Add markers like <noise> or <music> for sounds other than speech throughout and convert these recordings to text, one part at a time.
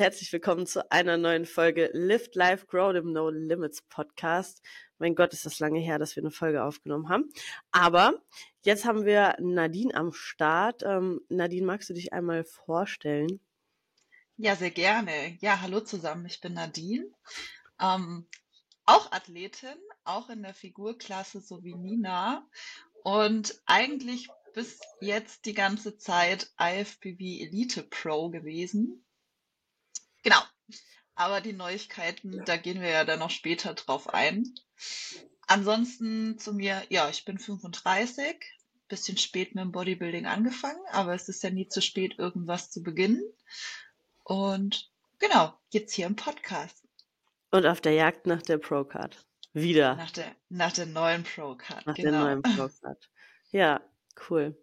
Herzlich willkommen zu einer neuen Folge Lift Life Grow dem No Limits Podcast. Mein Gott, ist das lange her, dass wir eine Folge aufgenommen haben. Aber jetzt haben wir Nadine am Start. Ähm, Nadine, magst du dich einmal vorstellen? Ja, sehr gerne. Ja, hallo zusammen. Ich bin Nadine. Ähm, auch Athletin, auch in der Figurklasse so wie Nina. Und eigentlich bis jetzt die ganze Zeit IFBB Elite Pro gewesen. Genau. Aber die Neuigkeiten, da gehen wir ja dann noch später drauf ein. Ansonsten zu mir, ja, ich bin 35, bisschen spät mit dem Bodybuilding angefangen, aber es ist ja nie zu spät, irgendwas zu beginnen. Und genau, jetzt hier im Podcast. Und auf der Jagd nach der Pro-Card. Wieder. Nach der, nach der neuen Pro-Card. Nach genau. der neuen <laughs> Pro-Card. Ja, cool.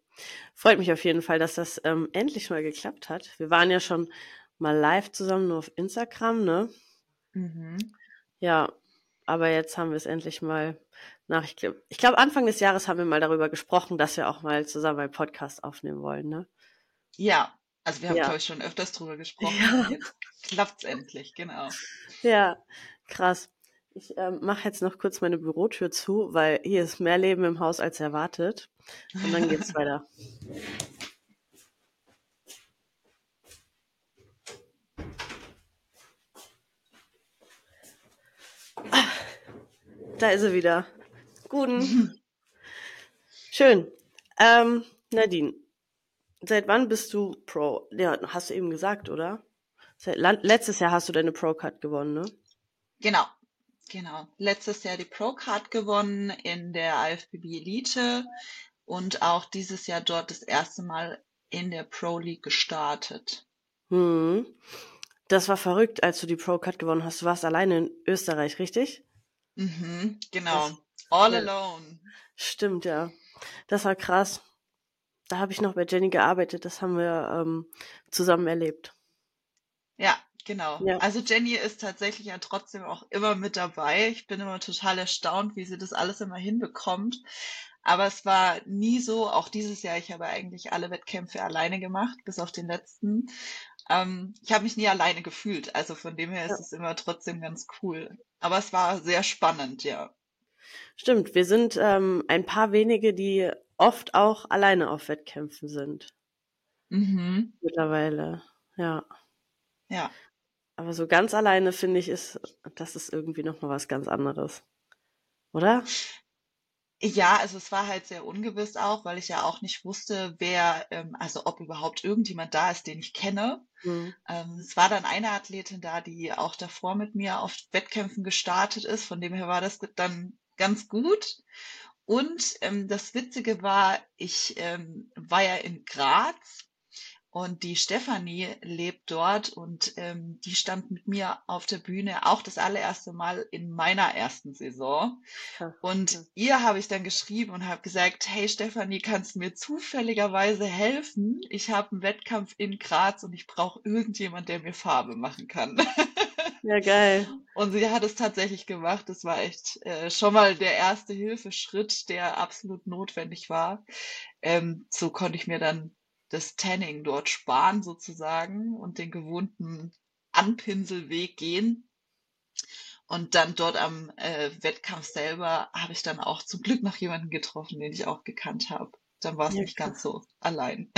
Freut mich auf jeden Fall, dass das ähm, endlich mal geklappt hat. Wir waren ja schon mal live zusammen nur auf Instagram, ne? Mhm. Ja, aber jetzt haben wir es endlich mal nach, ich glaube, ich glaub, Anfang des Jahres haben wir mal darüber gesprochen, dass wir auch mal zusammen einen Podcast aufnehmen wollen, ne? Ja, also wir haben, ja. glaube ich, schon öfters drüber gesprochen. Ja. Jetzt klappt es endlich, genau. Ja, krass. Ich ähm, mache jetzt noch kurz meine Bürotür zu, weil hier ist mehr Leben im Haus als erwartet. Und dann geht's <laughs> weiter. Da ist sie wieder. Guten. <laughs> Schön. Ähm, Nadine, seit wann bist du Pro? Ja, hast du eben gesagt, oder? Seit, letztes Jahr hast du deine Pro-Card gewonnen, ne? Genau, genau. Letztes Jahr die Pro-Card gewonnen in der IFBB Elite und auch dieses Jahr dort das erste Mal in der Pro League gestartet. Hm. Das war verrückt, als du die Pro-Card gewonnen hast. Du warst alleine in Österreich, richtig? Mhm, genau. Das, All ja. alone. Stimmt, ja. Das war krass. Da habe ich noch bei Jenny gearbeitet. Das haben wir ähm, zusammen erlebt. Ja, genau. Ja. Also Jenny ist tatsächlich ja trotzdem auch immer mit dabei. Ich bin immer total erstaunt, wie sie das alles immer hinbekommt. Aber es war nie so, auch dieses Jahr, ich habe eigentlich alle Wettkämpfe alleine gemacht, bis auf den letzten. Ähm, ich habe mich nie alleine gefühlt. Also von dem her ist es immer trotzdem ganz cool. Aber es war sehr spannend, ja. Stimmt, wir sind ähm, ein paar wenige, die oft auch alleine auf Wettkämpfen sind. Mhm. Mittlerweile, ja. Ja. Aber so ganz alleine finde ich, ist, das ist irgendwie nochmal was ganz anderes. Oder? Ja, also es war halt sehr ungewiss auch, weil ich ja auch nicht wusste, wer, ähm, also ob überhaupt irgendjemand da ist, den ich kenne. Mhm. Ähm, es war dann eine Athletin da, die auch davor mit mir auf Wettkämpfen gestartet ist. Von dem her war das dann ganz gut. Und ähm, das Witzige war, ich ähm, war ja in Graz und die Stefanie lebt dort und ähm, die stand mit mir auf der Bühne auch das allererste Mal in meiner ersten Saison. Und ihr habe ich dann geschrieben und habe gesagt, hey Stefanie, kannst du mir zufälligerweise helfen? Ich habe einen Wettkampf in Graz und ich brauche irgendjemand, der mir Farbe machen kann. <laughs> Ja, geil. Und sie hat es tatsächlich gemacht. Das war echt äh, schon mal der erste Hilfeschritt, der absolut notwendig war. Ähm, so konnte ich mir dann das Tanning dort sparen sozusagen und den gewohnten Anpinselweg gehen. Und dann dort am äh, Wettkampf selber habe ich dann auch zum Glück noch jemanden getroffen, den ich auch gekannt habe. Dann war es ja, nicht ganz so allein.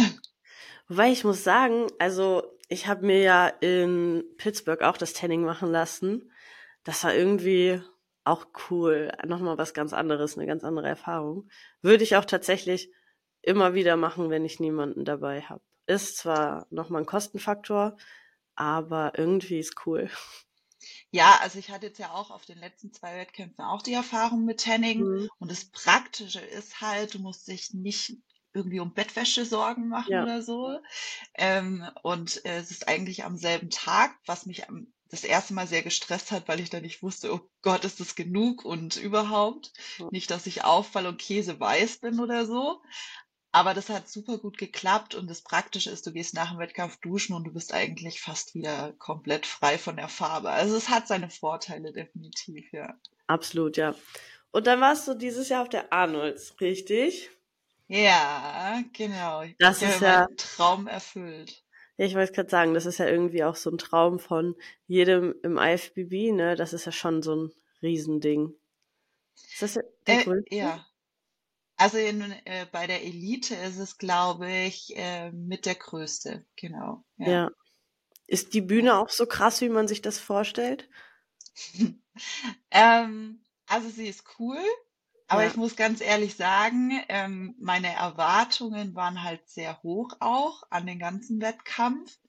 Wobei ich muss sagen, also ich habe mir ja in Pittsburgh auch das Tanning machen lassen. Das war irgendwie auch cool. Nochmal was ganz anderes, eine ganz andere Erfahrung. Würde ich auch tatsächlich immer wieder machen, wenn ich niemanden dabei habe. Ist zwar nochmal ein Kostenfaktor, aber irgendwie ist cool. Ja, also ich hatte jetzt ja auch auf den letzten zwei Wettkämpfen auch die Erfahrung mit Tanning. Mhm. Und das Praktische ist halt, du musst dich nicht irgendwie um Bettwäsche Sorgen machen ja. oder so. Ähm, und äh, es ist eigentlich am selben Tag, was mich am, das erste Mal sehr gestresst hat, weil ich dann nicht wusste, oh Gott, ist das genug und überhaupt. Ja. Nicht, dass ich auffall und Käse weiß bin oder so. Aber das hat super gut geklappt und das Praktische ist, du gehst nach dem Wettkampf duschen und du bist eigentlich fast wieder komplett frei von der Farbe. Also es hat seine Vorteile definitiv, ja. Absolut, ja. Und dann warst du dieses Jahr auf der Arnolds, richtig? Ja, genau. Das ich ist ja Traum erfüllt. Ja, ich wollte gerade sagen, das ist ja irgendwie auch so ein Traum von jedem im IFBB, ne? Das ist ja schon so ein Riesending. Ist das der äh, Ja. Also in, äh, bei der Elite ist es, glaube ich, äh, mit der größte, genau. Ja. ja. Ist die Bühne auch so krass, wie man sich das vorstellt? <laughs> ähm, also sie ist cool, aber ja. ich muss ganz ehrlich sagen, ähm, meine Erwartungen waren halt sehr hoch auch an den ganzen Wettkampf.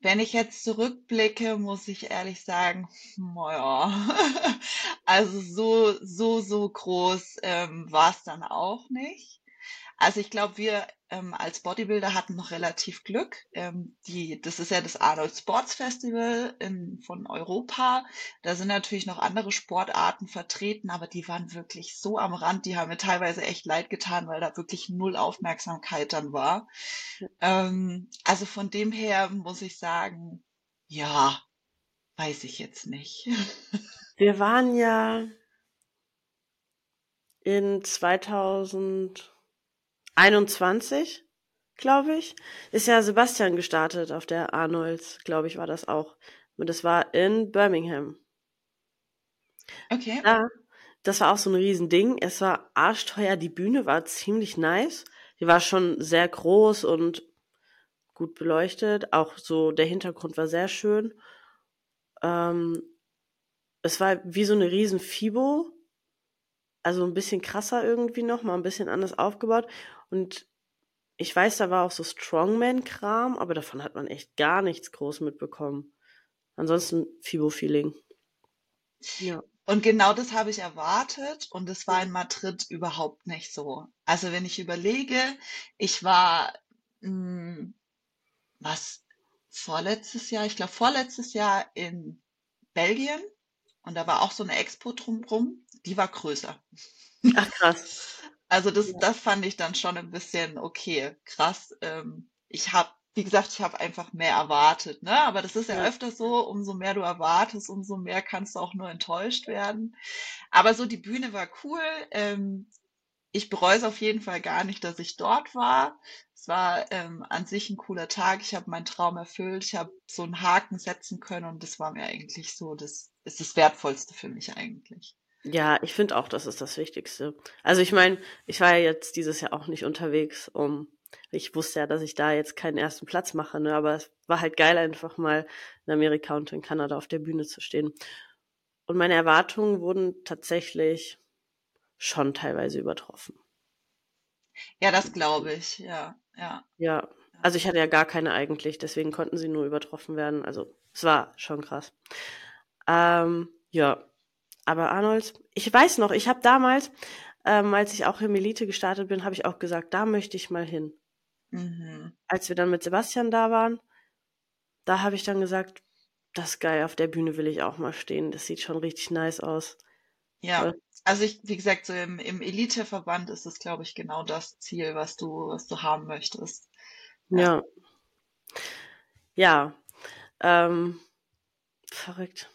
Wenn ich jetzt zurückblicke, muss ich ehrlich sagen, naja, <laughs> also so, so, so groß ähm, war es dann auch nicht. Also ich glaube, wir ähm, als Bodybuilder hatten noch relativ Glück. Ähm, die, das ist ja das Arnold Sports Festival in, von Europa. Da sind natürlich noch andere Sportarten vertreten, aber die waren wirklich so am Rand. Die haben mir teilweise echt leid getan, weil da wirklich null Aufmerksamkeit dann war. Ähm, also von dem her muss ich sagen, ja, weiß ich jetzt nicht. <laughs> Wir waren ja in 2000 21, glaube ich, ist ja Sebastian gestartet auf der Arnolds, glaube ich, war das auch. Und das war in Birmingham. Okay. Ja, das war auch so ein Riesending. Es war arschteuer. Die Bühne war ziemlich nice. Die war schon sehr groß und gut beleuchtet. Auch so der Hintergrund war sehr schön. Ähm, es war wie so eine riesen Fibo. Also ein bisschen krasser irgendwie noch, mal ein bisschen anders aufgebaut. Und ich weiß, da war auch so Strongman-Kram, aber davon hat man echt gar nichts groß mitbekommen. Ansonsten Fibo-Feeling. Ja. Und genau das habe ich erwartet und es war in Madrid überhaupt nicht so. Also wenn ich überlege, ich war, mh, hm, was, vorletztes Jahr, ich glaube vorletztes Jahr in Belgien und da war auch so eine Expo drumrum, die war größer. Ach krass. Also das, ja. das fand ich dann schon ein bisschen okay, krass. Ähm, ich habe, wie gesagt, ich habe einfach mehr erwartet, ne? Aber das ist ja, ja öfter so, umso mehr du erwartest, umso mehr kannst du auch nur enttäuscht werden. Aber so die Bühne war cool. Ähm, ich bereue es auf jeden Fall gar nicht, dass ich dort war. Es war ähm, an sich ein cooler Tag. Ich habe meinen Traum erfüllt. Ich habe so einen Haken setzen können und das war mir eigentlich so, das ist das Wertvollste für mich eigentlich. Ja, ich finde auch, das ist das Wichtigste. Also ich meine, ich war ja jetzt dieses Jahr auch nicht unterwegs, um ich wusste ja, dass ich da jetzt keinen ersten Platz mache, ne? aber es war halt geil, einfach mal in Amerika und in Kanada auf der Bühne zu stehen. Und meine Erwartungen wurden tatsächlich schon teilweise übertroffen. Ja, das glaube ich, ja, ja. Ja, also ich hatte ja gar keine eigentlich, deswegen konnten sie nur übertroffen werden. Also es war schon krass. Ähm, ja, aber Arnold, ich weiß noch, ich habe damals, ähm, als ich auch im Elite gestartet bin, habe ich auch gesagt, da möchte ich mal hin. Mhm. Als wir dann mit Sebastian da waren, da habe ich dann gesagt, das ist geil, auf der Bühne will ich auch mal stehen. Das sieht schon richtig nice aus. Ja, Voll. also ich, wie gesagt, so im, im Elite-Verband ist es, glaube ich, genau das Ziel, was du, was du haben möchtest. Ja. Ja. ja. Ähm, verrückt.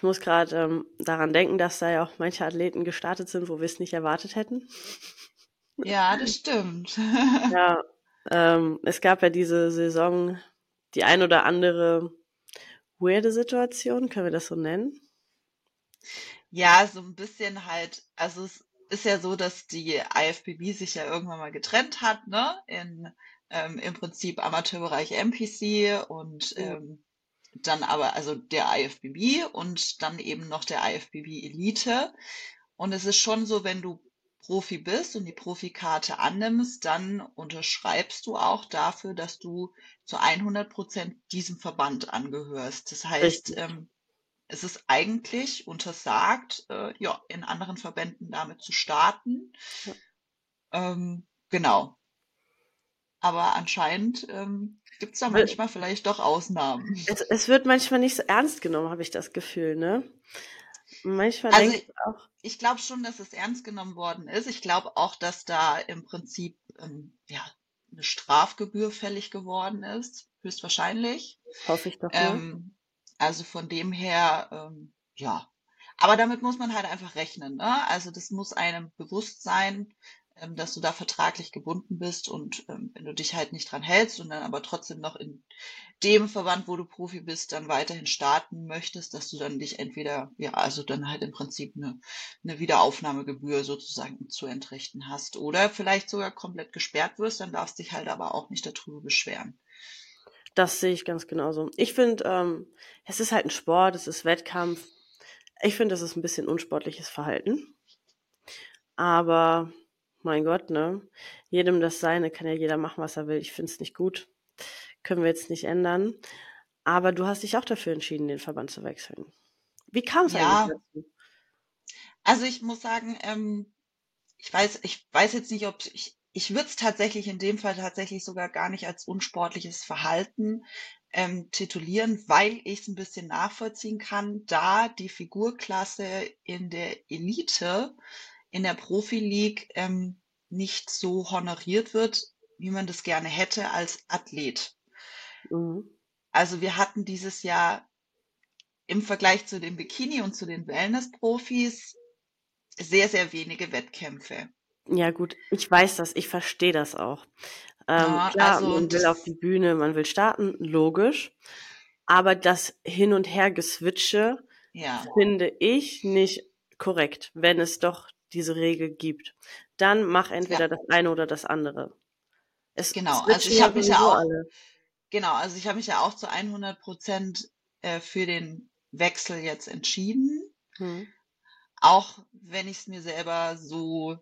Ich muss gerade ähm, daran denken, dass da ja auch manche Athleten gestartet sind, wo wir es nicht erwartet hätten. Ja, das stimmt. <laughs> ja, ähm, es gab ja diese Saison die ein oder andere weirde Situation, können wir das so nennen? Ja, so ein bisschen halt, also es ist ja so, dass die IFBB sich ja irgendwann mal getrennt hat, ne? In ähm, im Prinzip Amateurbereich MPC und ähm, dann aber also der IFBB und dann eben noch der IFBB Elite. Und es ist schon so, wenn du Profi bist und die Profikarte annimmst, dann unterschreibst du auch dafür, dass du zu 100 Prozent diesem Verband angehörst. Das heißt, ähm, es ist eigentlich untersagt, äh, ja, in anderen Verbänden damit zu starten. Ja. Ähm, genau. Aber anscheinend ähm, gibt es da manchmal vielleicht doch Ausnahmen. Es, es, wird manchmal nicht so ernst genommen, habe ich das Gefühl, ne? Manchmal also denke ich auch. Ich glaube schon, dass es ernst genommen worden ist. Ich glaube auch, dass da im Prinzip ähm, ja, eine Strafgebühr fällig geworden ist, höchstwahrscheinlich. Hoffe ich doch. Ähm, also von dem her, ähm, ja. Aber damit muss man halt einfach rechnen. Ne? Also das muss einem bewusst sein, ähm, dass du da vertraglich gebunden bist und ähm, wenn du dich halt nicht dran hältst und dann aber trotzdem noch in dem Verband, wo du Profi bist, dann weiterhin starten möchtest, dass du dann dich entweder, ja, also dann halt im Prinzip eine, eine Wiederaufnahmegebühr sozusagen zu entrichten hast oder vielleicht sogar komplett gesperrt wirst, dann darfst dich halt aber auch nicht darüber beschweren. Das sehe ich ganz genauso. Ich finde, ähm, es ist halt ein Sport, es ist Wettkampf. Ich finde, das ist ein bisschen unsportliches Verhalten. Aber mein Gott, ne? Jedem das Seine kann ja jeder machen, was er will. Ich finde es nicht gut. Können wir jetzt nicht ändern. Aber du hast dich auch dafür entschieden, den Verband zu wechseln. Wie kam es ja. eigentlich dazu? Also ich muss sagen, ähm, ich weiß, ich weiß jetzt nicht, ob ich, ich würde es tatsächlich in dem Fall tatsächlich sogar gar nicht als unsportliches Verhalten ähm, titulieren, weil ich es ein bisschen nachvollziehen kann, da die Figurklasse in der Elite, in der Profi-League ähm, nicht so honoriert wird, wie man das gerne hätte als Athlet. Mhm. Also wir hatten dieses Jahr im Vergleich zu den Bikini und zu den Wellness-Profis sehr, sehr wenige Wettkämpfe. Ja gut, ich weiß das, ich verstehe das auch. Ähm, ja, klar, also man will auf die Bühne, man will starten, logisch. Aber das Hin- und Her-Geswitche ja. finde ich nicht korrekt, wenn es doch diese Regel gibt. Dann mach entweder ja. das eine oder das andere. Es genau, also ich habe mich ja auch, alle. genau, also ich habe mich ja auch zu 100 Prozent äh, für den Wechsel jetzt entschieden. Hm. Auch wenn ich es mir selber so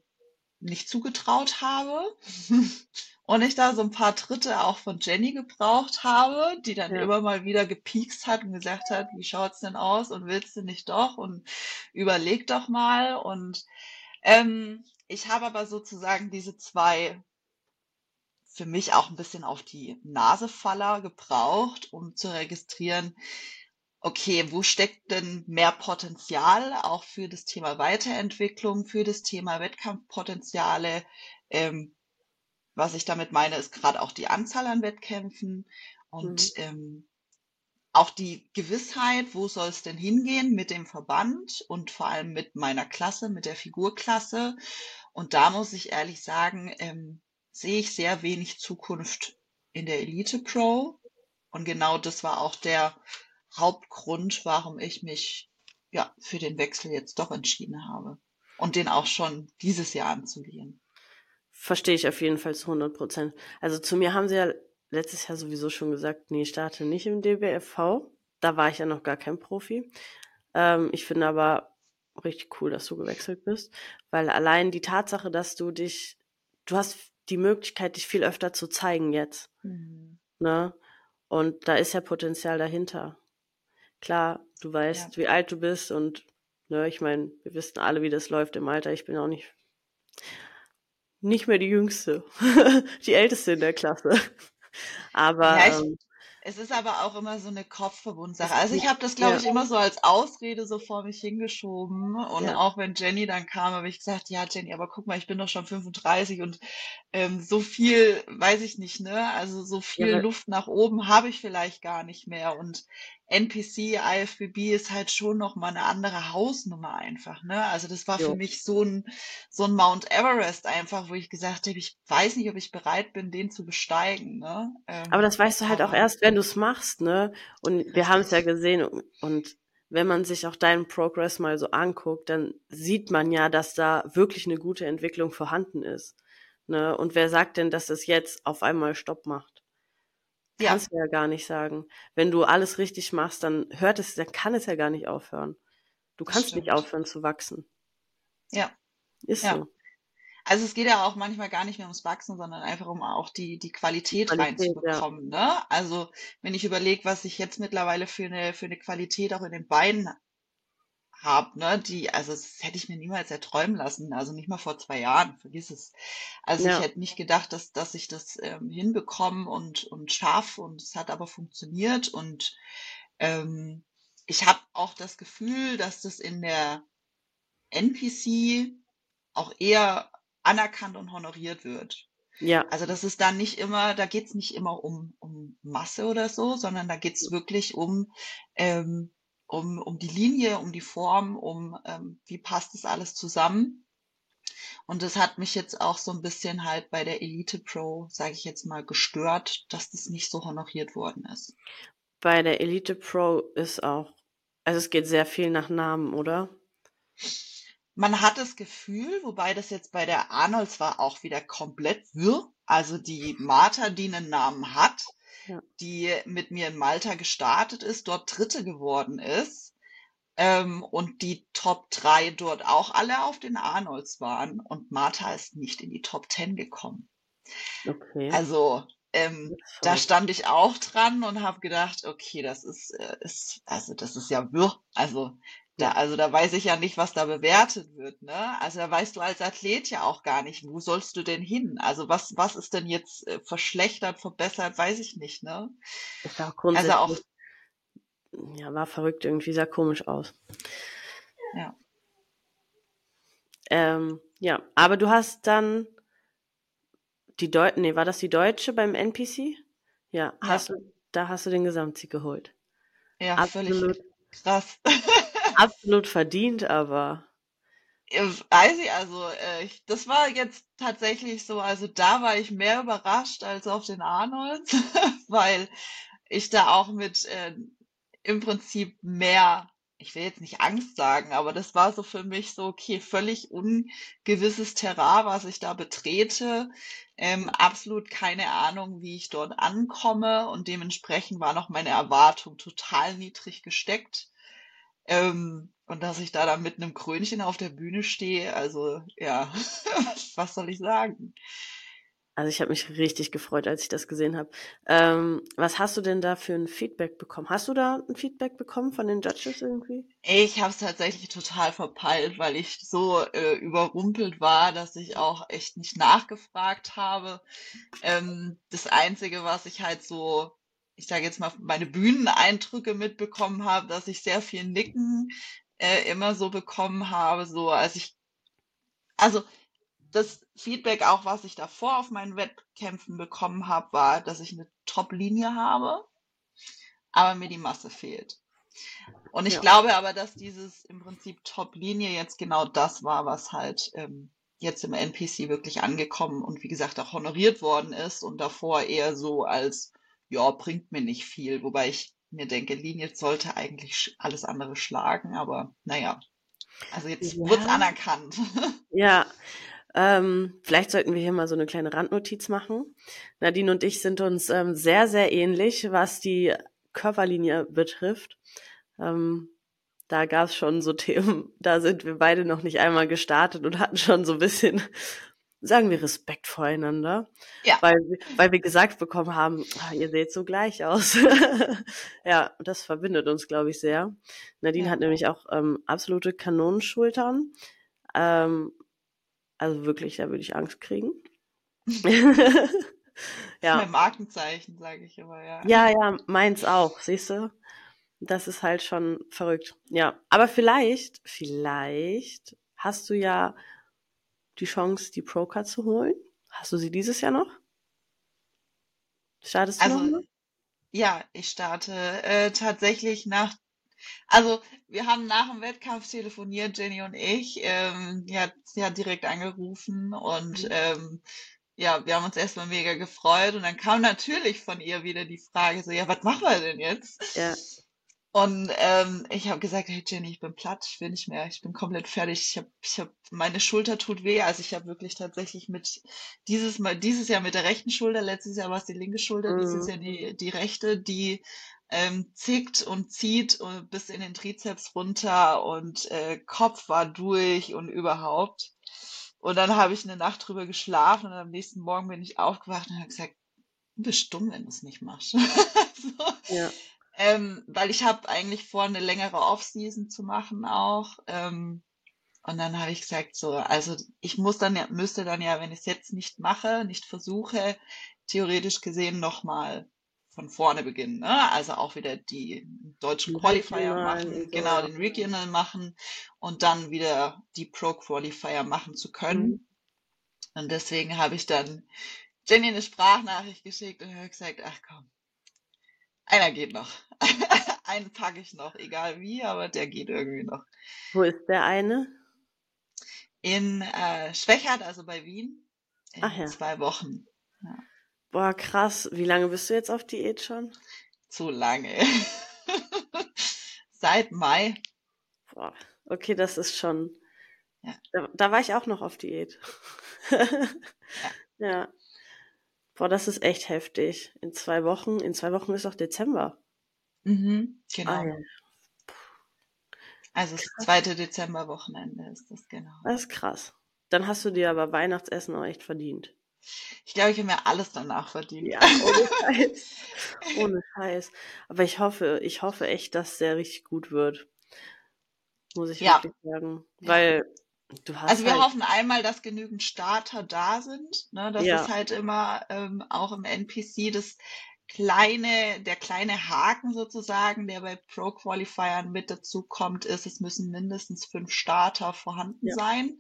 nicht zugetraut habe <laughs> und ich da so ein paar Tritte auch von Jenny gebraucht habe, die dann ja. immer mal wieder gepiekst hat und gesagt hat, wie schaut's denn aus und willst du nicht doch und überleg doch mal und ähm, ich habe aber sozusagen diese zwei für mich auch ein bisschen auf die Nasefaller gebraucht, um zu registrieren, okay, wo steckt denn mehr Potenzial auch für das Thema Weiterentwicklung, für das Thema Wettkampfpotenziale? Ähm, was ich damit meine, ist gerade auch die Anzahl an Wettkämpfen und mhm. ähm, auch die Gewissheit, wo soll es denn hingehen mit dem Verband und vor allem mit meiner Klasse, mit der Figurklasse. Und da muss ich ehrlich sagen, ähm, sehe ich sehr wenig Zukunft in der Elite Pro. Und genau das war auch der Hauptgrund, warum ich mich ja für den Wechsel jetzt doch entschieden habe und den auch schon dieses Jahr anzugehen. Verstehe ich auf jeden Fall zu 100 Prozent. Also zu mir haben sie ja letztes Jahr sowieso schon gesagt, nee, ich starte nicht im DBFV. Da war ich ja noch gar kein Profi. Ähm, ich finde aber richtig cool, dass du gewechselt bist, weil allein die Tatsache, dass du dich, du hast die Möglichkeit, dich viel öfter zu zeigen jetzt. Mhm. Ne? Und da ist ja Potenzial dahinter klar, du weißt, ja. wie alt du bist und ne, ich meine, wir wissen alle, wie das läuft im Alter. Ich bin auch nicht nicht mehr die Jüngste, <laughs> die Älteste in der Klasse. Aber ja, ich, ähm, es ist aber auch immer so eine Kopfverbundsache. Also ich habe das, glaube ja. ich, immer so als Ausrede so vor mich hingeschoben. Und ja. auch wenn Jenny dann kam, habe ich gesagt, ja, Jenny, aber guck mal, ich bin doch schon 35 und ähm, so viel, weiß ich nicht, ne? Also so viel Luft nach oben habe ich vielleicht gar nicht mehr. Und NPC, IFBB ist halt schon noch mal eine andere Hausnummer einfach, ne? Also das war jo. für mich so ein, so ein Mount Everest einfach, wo ich gesagt habe, ich weiß nicht, ob ich bereit bin, den zu besteigen, ne? Ähm, aber das weißt du halt auch erst, wenn du es machst, ne? Und wir haben es ja gesehen und wenn man sich auch deinen Progress mal so anguckt, dann sieht man ja, dass da wirklich eine gute Entwicklung vorhanden ist. Ne? Und wer sagt denn, dass es jetzt auf einmal Stopp macht? Ja. Kannst du ja gar nicht sagen. Wenn du alles richtig machst, dann hört es, dann kann es ja gar nicht aufhören. Du kannst nicht aufhören zu wachsen. Ja. Ist ja. so. Also es geht ja auch manchmal gar nicht mehr ums Wachsen, sondern einfach um auch die, die Qualität, Qualität reinzubekommen. Ja. Ne? Also wenn ich überlege, was ich jetzt mittlerweile für eine, für eine Qualität auch in den Beinen habe, ne, die, also das hätte ich mir niemals erträumen lassen, also nicht mal vor zwei Jahren, vergiss es. Also ja. ich hätte nicht gedacht, dass, dass ich das ähm, hinbekomme und, und schaffe und es hat aber funktioniert und ähm, ich habe auch das Gefühl, dass das in der NPC auch eher anerkannt und honoriert wird. Ja. Also das ist dann nicht immer, da geht's nicht immer um, um Masse oder so, sondern da geht's wirklich um ähm, um, um die Linie, um die Form, um ähm, wie passt das alles zusammen. Und das hat mich jetzt auch so ein bisschen halt bei der Elite Pro, sage ich jetzt mal, gestört, dass das nicht so honoriert worden ist. Bei der Elite Pro ist auch, also es geht sehr viel nach Namen, oder? Man hat das Gefühl, wobei das jetzt bei der Arnolds war auch wieder komplett wirr. Also die Martha, die einen Namen hat, ja. die mit mir in Malta gestartet ist, dort Dritte geworden ist ähm, und die Top 3 dort auch alle auf den Arnolds waren und Martha ist nicht in die Top 10 gekommen. Okay. Also ähm, da stand ich auch dran und habe gedacht, okay, das ist, äh, ist, also das ist ja wirr. Also da, also da weiß ich ja nicht, was da bewertet wird, ne? Also da weißt du als Athlet ja auch gar nicht, wo sollst du denn hin? Also was, was ist denn jetzt äh, verschlechtert, verbessert, weiß ich nicht, ne? Ist auch grundsätzlich, also auch, ja, war verrückt, irgendwie sah komisch aus. Ja. Ähm, ja, aber du hast dann die Deutsche, nee, war das die Deutsche beim NPC? Ja, ja. hast du, da hast du den Gesamtsieg geholt. Ja, Absolut. völlig krass. <laughs> absolut verdient, aber. Weiß ich, also äh, ich, das war jetzt tatsächlich so, also da war ich mehr überrascht als auf den Arnolds, <laughs> weil ich da auch mit äh, im Prinzip mehr, ich will jetzt nicht Angst sagen, aber das war so für mich so, okay, völlig ungewisses Terrain, was ich da betrete, ähm, absolut keine Ahnung, wie ich dort ankomme und dementsprechend war noch meine Erwartung total niedrig gesteckt. Ähm, und dass ich da dann mit einem Krönchen auf der Bühne stehe, also ja, <laughs> was soll ich sagen? Also ich habe mich richtig gefreut, als ich das gesehen habe. Ähm, was hast du denn da für ein Feedback bekommen? Hast du da ein Feedback bekommen von den Judges irgendwie? Ich habe es tatsächlich total verpeilt, weil ich so äh, überrumpelt war, dass ich auch echt nicht nachgefragt habe. Ähm, das Einzige, was ich halt so ich sage jetzt mal, meine Bühneneindrücke mitbekommen habe, dass ich sehr viel Nicken äh, immer so bekommen habe, so als ich, also das Feedback auch, was ich davor auf meinen Wettkämpfen bekommen habe, war, dass ich eine Top-Linie habe, aber mir die Masse fehlt. Und ich ja. glaube aber, dass dieses im Prinzip Top-Linie jetzt genau das war, was halt ähm, jetzt im NPC wirklich angekommen und wie gesagt auch honoriert worden ist und davor eher so als ja, bringt mir nicht viel. Wobei ich mir denke, Linie sollte eigentlich alles andere schlagen, aber naja. Also jetzt ja. wird es anerkannt. <laughs> Ja, ähm, vielleicht sollten wir hier mal so eine kleine Randnotiz machen. Nadine und ich sind uns ähm, sehr, sehr ähnlich, was die Körperlinie betrifft. Ähm, da gab es schon so <laughs> Themen, da sind wir beide noch nicht einmal gestartet und hatten schon so ein bisschen sagen wir Respekt voreinander. Ja. Weil, weil wir gesagt bekommen haben, ah, ihr seht so gleich aus. <laughs> ja, das verbindet uns, glaube ich, sehr. Nadine ja. hat nämlich auch ähm, absolute Kanonenschultern. Ähm, also wirklich, da würde ich Angst kriegen. <laughs> ja. Mein Markenzeichen, sage ich immer, ja. Ja, ja, meins auch, siehst du? Das ist halt schon verrückt. Ja, aber vielleicht, vielleicht hast du ja die Chance, die Pro-Card zu holen. Hast du sie dieses Jahr noch? Startest du also, noch? Ja, ich starte äh, tatsächlich nach. Also, wir haben nach dem Wettkampf telefoniert, Jenny und ich. Ähm, die hat, sie hat direkt angerufen und mhm. ähm, ja, wir haben uns erstmal mega gefreut und dann kam natürlich von ihr wieder die Frage so, ja, was machen wir denn jetzt? Ja. Und ähm, ich habe gesagt, hey Jenny, ich bin platt, ich will nicht mehr, ich bin komplett fertig. Ich habe, ich hab, meine Schulter tut weh. Also ich habe wirklich tatsächlich mit dieses Mal, dieses Jahr mit der rechten Schulter, letztes Jahr war es die linke Schulter, mhm. dieses Jahr die, die rechte, die ähm, zickt und zieht und bis in den Trizeps runter und äh, Kopf war durch und überhaupt. Und dann habe ich eine Nacht drüber geschlafen und am nächsten Morgen bin ich aufgewacht und habe gesagt, du bist stumm, wenn du es nicht machst. <laughs> so. Ja. Ähm, weil ich habe eigentlich vor, eine längere Off-Season zu machen auch. Ähm, und dann habe ich gesagt, so, also ich muss dann ja, müsste dann ja, wenn ich es jetzt nicht mache, nicht versuche, theoretisch gesehen nochmal von vorne beginnen. Ne? Also auch wieder die deutschen Qualifier machen, so. genau, den Regional machen und dann wieder die Pro Qualifier machen zu können. Mhm. Und deswegen habe ich dann Jenny eine Sprachnachricht geschickt und habe gesagt, ach komm, einer geht noch. <laughs> Einen packe ich noch, egal wie, aber der geht irgendwie noch. Wo ist der eine? In äh, Schwächert, also bei Wien, in Ach ja. zwei Wochen. Ja. Boah, krass. Wie lange bist du jetzt auf Diät schon? Zu lange. <laughs> Seit Mai. Boah, okay, das ist schon. Ja. Da, da war ich auch noch auf Diät. <laughs> ja. ja. Boah, das ist echt heftig. In zwei Wochen, in zwei Wochen ist doch Dezember. Mhm, genau. Ah, ja. Also das zweite Dezemberwochenende ist das genau. Das ist krass. Dann hast du dir aber Weihnachtsessen auch echt verdient. Ich glaube, ich habe mir alles danach verdient. Ja, ohne <laughs> Scheiß. ohne Scheiß. Aber ich hoffe, ich hoffe echt, dass der richtig gut wird. Muss ich Ja. wirklich sagen. Weil Also wir halt, hoffen einmal, dass genügend Starter da sind. Ne? Das Ja. ist halt immer ähm, auch im NPC das kleine, der kleine Haken sozusagen, der bei Pro Qualifiern mit dazu kommt, ist, es müssen mindestens fünf Starter vorhanden Ja. sein.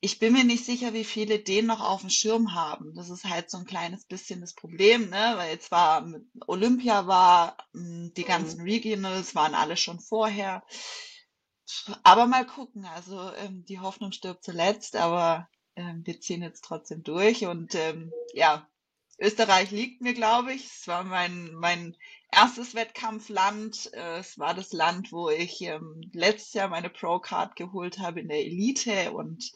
Ich bin mir nicht sicher, wie viele den noch auf dem Schirm haben. Das ist halt so ein kleines bisschen das Problem, ne? Weil zwar Olympia war, mh, die Mhm. ganzen Regionals waren alle schon vorher. Aber mal gucken. Also ähm, die Hoffnung stirbt zuletzt, aber ähm, wir ziehen jetzt trotzdem durch. Und ähm, ja, Österreich liegt mir, glaube ich. Es war mein, mein erstes Wettkampfland. Äh, es war das Land, wo ich ähm, letztes Jahr meine Pro-Card geholt habe in der Elite. Und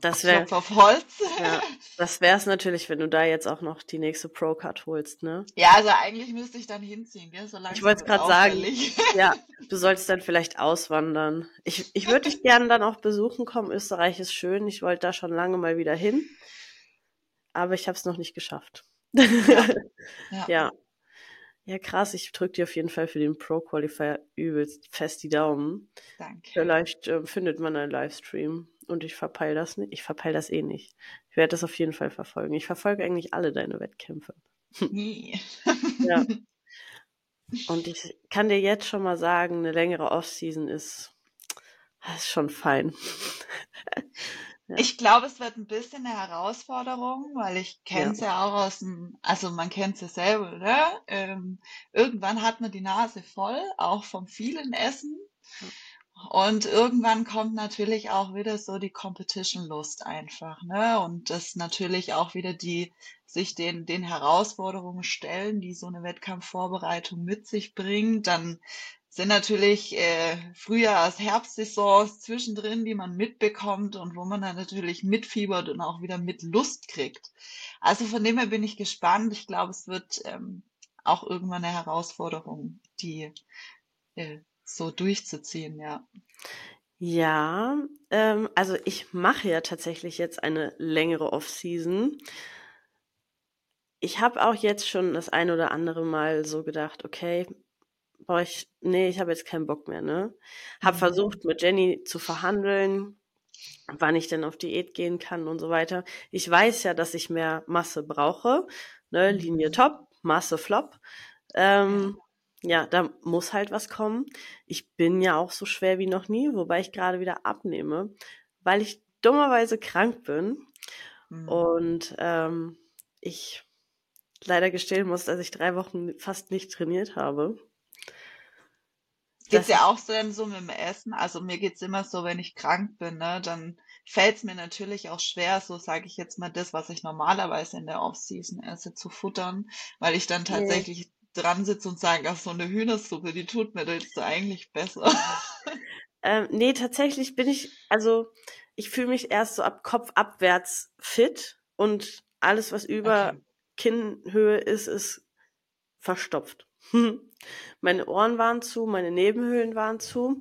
das wäre, auf Holz. ja, das wäre es natürlich, wenn du da jetzt auch noch die nächste Pro-Card holst, ne? Ja, also eigentlich müsste ich dann hinziehen, gell? So langsam wollt's wird's grad sagen. auffällig. Ja, <laughs> du solltest dann vielleicht auswandern. Ich, ich würde dich gerne dann auch besuchen kommen. Österreich ist schön. Ich wollte da schon lange mal wieder hin. Aber ich habe es noch nicht geschafft. Ja. <laughs> Ja. Ja, krass. Ich drücke dir auf jeden Fall für den Pro-Qualifier übelst fest die Daumen. Danke. Vielleicht äh, findet man einen Livestream und ich verpeil das nicht. Ich verpeil das eh nicht. Ich werde das auf jeden Fall verfolgen. Ich verfolge eigentlich alle deine Wettkämpfe. Nie. Ja. <laughs> Und ich kann dir jetzt schon mal sagen, eine längere Offseason ist, ist schon fein. Ja. Ich glaube, es wird ein bisschen eine Herausforderung, weil ich kenne es ja. auch aus dem, also man kennt es ja selber, oder? Ähm, irgendwann hat man die Nase voll, auch vom vielen Essen. Und irgendwann kommt natürlich auch wieder so die Competition-Lust einfach, ne? Und das natürlich auch wieder die, sich den, den Herausforderungen stellen, die so eine Wettkampfvorbereitung mit sich bringt. Dann sind natürlich äh, Frühjahrs-, Herbstsaisons zwischendrin, die man mitbekommt und wo man dann natürlich mitfiebert und auch wieder mit Lust kriegt. Also von dem her bin ich gespannt. Ich glaube, es wird ähm, auch irgendwann eine Herausforderung, die äh, so durchzuziehen, ja. Ja, ähm, also ich mache ja tatsächlich jetzt eine längere Off-Season. Ich habe auch jetzt schon das ein oder andere Mal so gedacht, okay, boah, ich, nee, ich habe jetzt keinen Bock mehr, ne? Hab Mhm. versucht, mit Jenny zu verhandeln, wann ich denn auf Diät gehen kann und so weiter. Ich weiß ja, dass ich mehr Masse brauche, ne? Linie Mhm. top, Masse flop. Ähm, ja, da muss halt was kommen. Ich bin ja auch so schwer wie noch nie, wobei ich gerade wieder abnehme, weil ich dummerweise krank bin Mhm. und ähm, ich leider gestehen muss, dass ich drei Wochen fast nicht trainiert habe. Geht's ja auch so dann so mit dem Essen? Also mir geht's immer so, wenn ich krank bin, ne, dann fällt's mir natürlich auch schwer, so sage ich jetzt mal, das, was ich normalerweise in der Off-Season esse, zu futtern, weil ich dann tatsächlich dran sitze und sage, ach, so eine Hühnersuppe, die tut mir jetzt so eigentlich besser. Ähm, nee, tatsächlich bin ich, also ich fühle mich erst so ab Kopf abwärts fit und alles, was über Okay. Kinnhöhe ist, ist verstopft. <laughs> meine Ohren waren zu, meine Nebenhöhlen waren zu.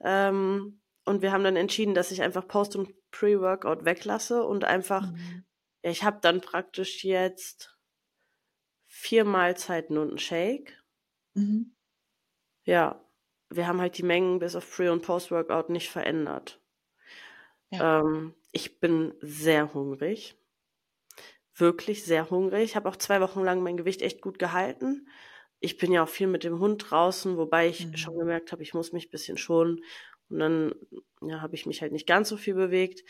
Ähm, und wir haben dann entschieden, dass ich einfach Post- und Pre-Workout weglasse und einfach, Mhm. ja, ich habe dann praktisch jetzt vier Mahlzeiten und einen Shake. Mhm. Ja, wir haben halt die Mengen bis auf Pre- und Post-Workout nicht verändert. Ja. Ähm, ich bin sehr hungrig. Wirklich sehr hungrig. Ich habe auch zwei Wochen lang mein Gewicht echt gut gehalten. Ich bin ja auch viel mit dem Hund draußen, wobei ich Mhm. schon gemerkt habe, ich muss mich ein bisschen schonen. Und dann ja, habe ich mich halt nicht ganz so viel bewegt.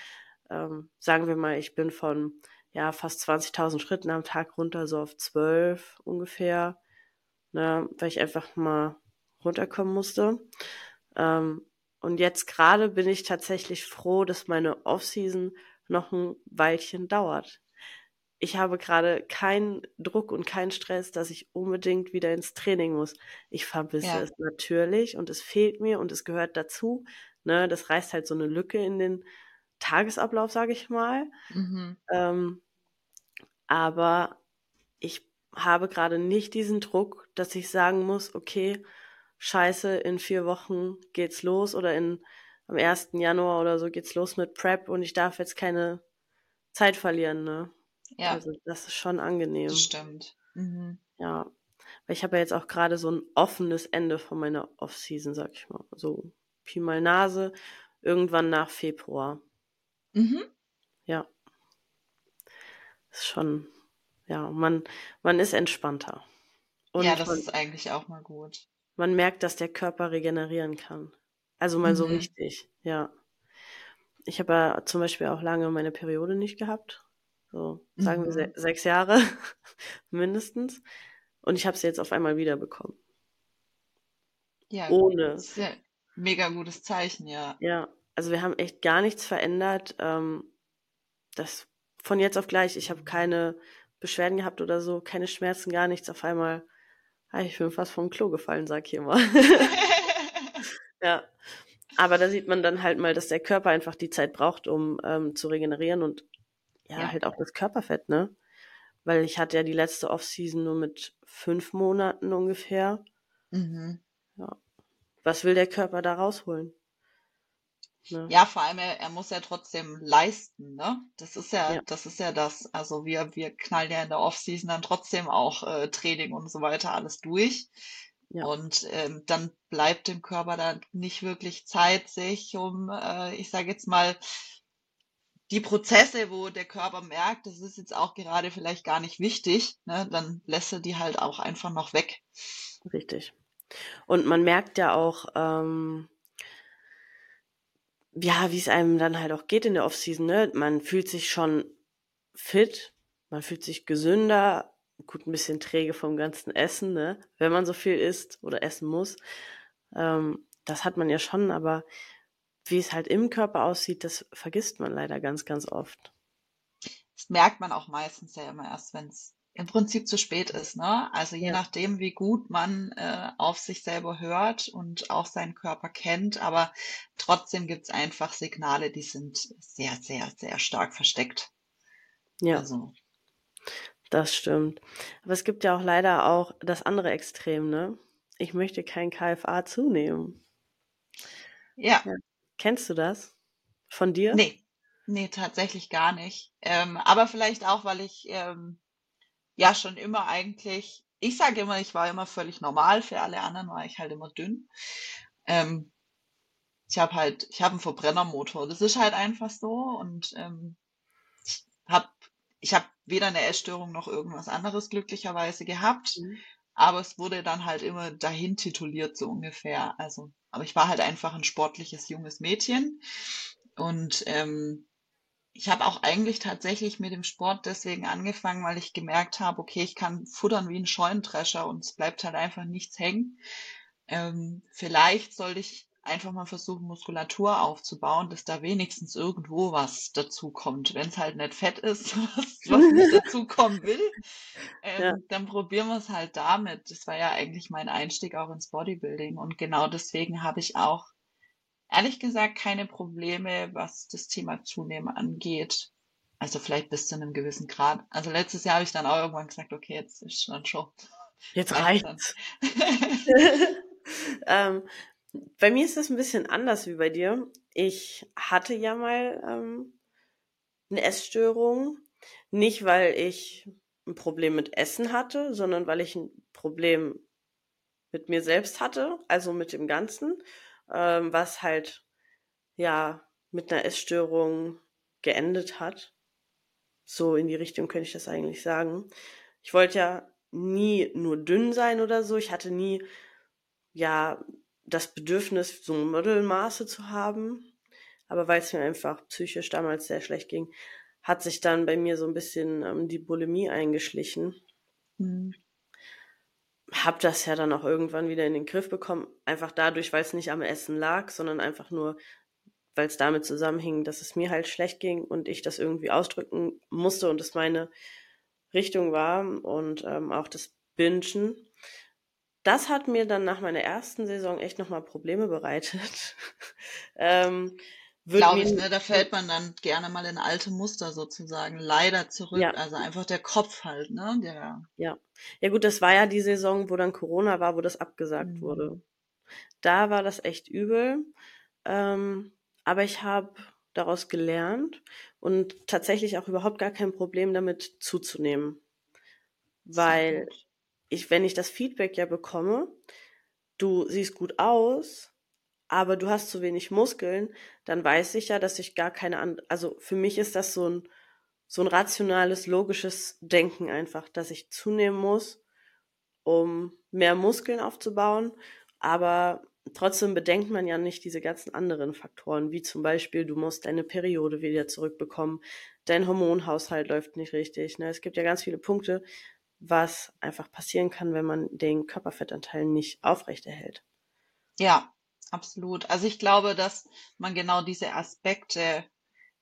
Ähm, sagen wir mal, ich bin von ja, fast 20.000 Schritten am Tag runter, so auf 12 ungefähr. Ne, weil ich einfach mal runterkommen musste. Ähm, Und jetzt gerade bin ich tatsächlich froh, dass meine Offseason noch ein Weilchen dauert. Ich habe gerade keinen Druck und keinen Stress, dass ich unbedingt wieder ins Training muss. Ich vermisse ja. es natürlich und es fehlt mir und es gehört dazu. Ne, das reißt halt so eine Lücke in den Tagesablauf, sage ich mal. Mhm. Ähm, aber ich habe gerade nicht diesen Druck, dass ich sagen muss, okay, scheiße, in vier Wochen geht's los oder in, am 1. Januar oder so geht's los mit Prep und ich darf jetzt keine Zeit verlieren, ne? Ja. Also das ist schon angenehm. Das stimmt. Mhm. Ja. Weil ich habe ja jetzt auch gerade so ein offenes Ende von meiner Off-Season, sag ich mal. So Pi mal Nase, irgendwann nach Februar. Mhm. Ja. Ist schon, ja, man, man ist entspannter. Und ja, das man, ist eigentlich auch mal gut. Man merkt, dass der Körper regenerieren kann. Also mal mhm. so richtig, ja. Ich habe ja zum Beispiel auch lange meine Periode nicht gehabt. So, sagen mhm. wir se sechs Jahre <laughs> mindestens. Und ich habe sie jetzt auf einmal wiederbekommen. Ja, ohne. Das ist ja mega gutes Zeichen, ja. Ja, also wir haben echt gar nichts verändert. Ähm, das von jetzt auf gleich, ich habe keine Beschwerden gehabt oder so, keine Schmerzen, gar nichts. Auf einmal, ah, ich bin fast vom Klo gefallen, sag ich immer. <laughs> ja. Aber da sieht man dann halt mal, dass der Körper einfach die Zeit braucht, um ähm, zu regenerieren und ja, ja, halt auch das Körperfett, ne? Weil ich hatte ja die letzte Offseason nur mit fünf Monaten ungefähr. Mhm. Ja. Was will der Körper da rausholen? Ne? Ja, vor allem er, er muss ja trotzdem leisten, ne? Das ist ja, ja, das ist ja das. Also wir, wir knallen ja in der Offseason dann trotzdem auch äh, Training und so weiter alles durch. Ja. Und ähm, dann bleibt dem Körper dann nicht wirklich Zeit, sich um, äh, ich sage jetzt mal, die Prozesse, wo der Körper merkt, das ist jetzt auch gerade vielleicht gar nicht wichtig, ne, dann lässt er die halt auch einfach noch weg. Richtig. Und man merkt ja auch, ähm, ja, wie es einem dann halt auch geht in der Offseason, ne? Man fühlt sich schon fit, man fühlt sich gesünder, gut ein bisschen träge vom ganzen Essen, ne? Wenn man so viel isst oder essen muss. Ähm, das hat man ja schon, aber wie es halt im Körper aussieht, das vergisst man leider ganz, ganz oft. Das merkt man auch meistens ja immer erst, wenn es im Prinzip zu spät ist. Ne? Also je ja. nachdem, wie gut man äh, auf sich selber hört und auch seinen Körper kennt, aber trotzdem gibt es einfach Signale, die sind sehr, sehr, sehr stark versteckt. Ja. Also. Das stimmt. Aber es gibt ja auch leider auch das andere Extrem, ne? Ich möchte kein KFA zunehmen. Ja. Kennst du das? Von dir? Nee. Nee, tatsächlich gar nicht. Ähm, aber vielleicht auch, weil ich ähm, ja schon immer eigentlich, ich sage immer, ich war immer völlig normal, für alle anderen war ich halt immer dünn. Ähm, ich habe halt, ich habe einen Verbrennermotor, das ist halt einfach so und ähm, ich habe ich hab weder eine Essstörung noch irgendwas anderes glücklicherweise gehabt, mhm. aber es wurde dann halt immer dahin tituliert so ungefähr. Also, aber ich war halt einfach ein sportliches junges Mädchen und ähm, ich habe auch eigentlich tatsächlich mit dem Sport deswegen angefangen, weil ich gemerkt habe, okay, ich kann futtern wie ein Scheunendrescher und es bleibt halt einfach nichts hängen. Ähm, vielleicht sollte ich einfach mal versuchen, Muskulatur aufzubauen, dass da wenigstens irgendwo was dazu kommt. Wenn es halt nicht fett ist, <laughs> was, was nicht <laughs> dazukommen will, ähm, ja. dann probieren wir es halt damit. Das war ja eigentlich mein Einstieg auch ins Bodybuilding und genau deswegen habe ich auch ehrlich gesagt keine Probleme, was das Thema Zunehmen angeht. Also vielleicht bis zu einem gewissen Grad. Also letztes Jahr habe ich dann auch irgendwann gesagt, okay, jetzt ist schon schon. Jetzt reicht's. <laughs> ähm, bei mir ist es ein bisschen anders wie bei dir. Ich hatte ja mal ähm, eine Essstörung. Nicht, weil ich ein Problem mit Essen hatte, sondern weil ich ein Problem mit mir selbst hatte, also mit dem Ganzen ähm, was halt ja mit einer Essstörung geendet hat. So in die Richtung könnte ich das eigentlich sagen. Ich wollte ja nie nur dünn sein oder so. Ich hatte nie ja das Bedürfnis, so Modelmaße zu haben. Aber weil es mir einfach psychisch damals sehr schlecht ging, hat sich dann bei mir so ein bisschen ähm, die Bulimie eingeschlichen. Mhm. habe das ja dann auch irgendwann wieder in den Griff bekommen. Einfach dadurch, weil es nicht am Essen lag, sondern einfach nur, weil es damit zusammenhing, dass es mir halt schlecht ging und ich das irgendwie ausdrücken musste und es meine Richtung war und ähm, auch das Bingen. Das hat mir dann nach meiner ersten Saison echt nochmal Probleme bereitet. <laughs> ähm, Glaube ich, ne? Da fällt man dann gerne mal in alte Muster sozusagen leider zurück. Ja. Also einfach der Kopf halt, ne? Der, Ja. Ja gut, das war ja die Saison, wo dann Corona war, wo das abgesagt Mhm. wurde. Da war das echt übel. Ähm, aber ich habe daraus gelernt und tatsächlich auch überhaupt gar kein Problem damit zuzunehmen. Weil. Ich, wenn ich das Feedback ja bekomme, du siehst gut aus, aber du hast zu wenig Muskeln, dann weiß ich ja, dass ich gar keine andere, also für mich ist das so ein, so ein rationales, logisches Denken einfach, dass ich zunehmen muss, um mehr Muskeln aufzubauen, aber trotzdem bedenkt man ja nicht diese ganzen anderen Faktoren, wie zum Beispiel, du musst deine Periode wieder zurückbekommen, dein Hormonhaushalt läuft nicht richtig. Ne? Es gibt ja ganz viele Punkte, was einfach passieren kann, wenn man den Körperfettanteil nicht aufrechterhält. Ja, absolut. Also ich glaube, dass man genau diese Aspekte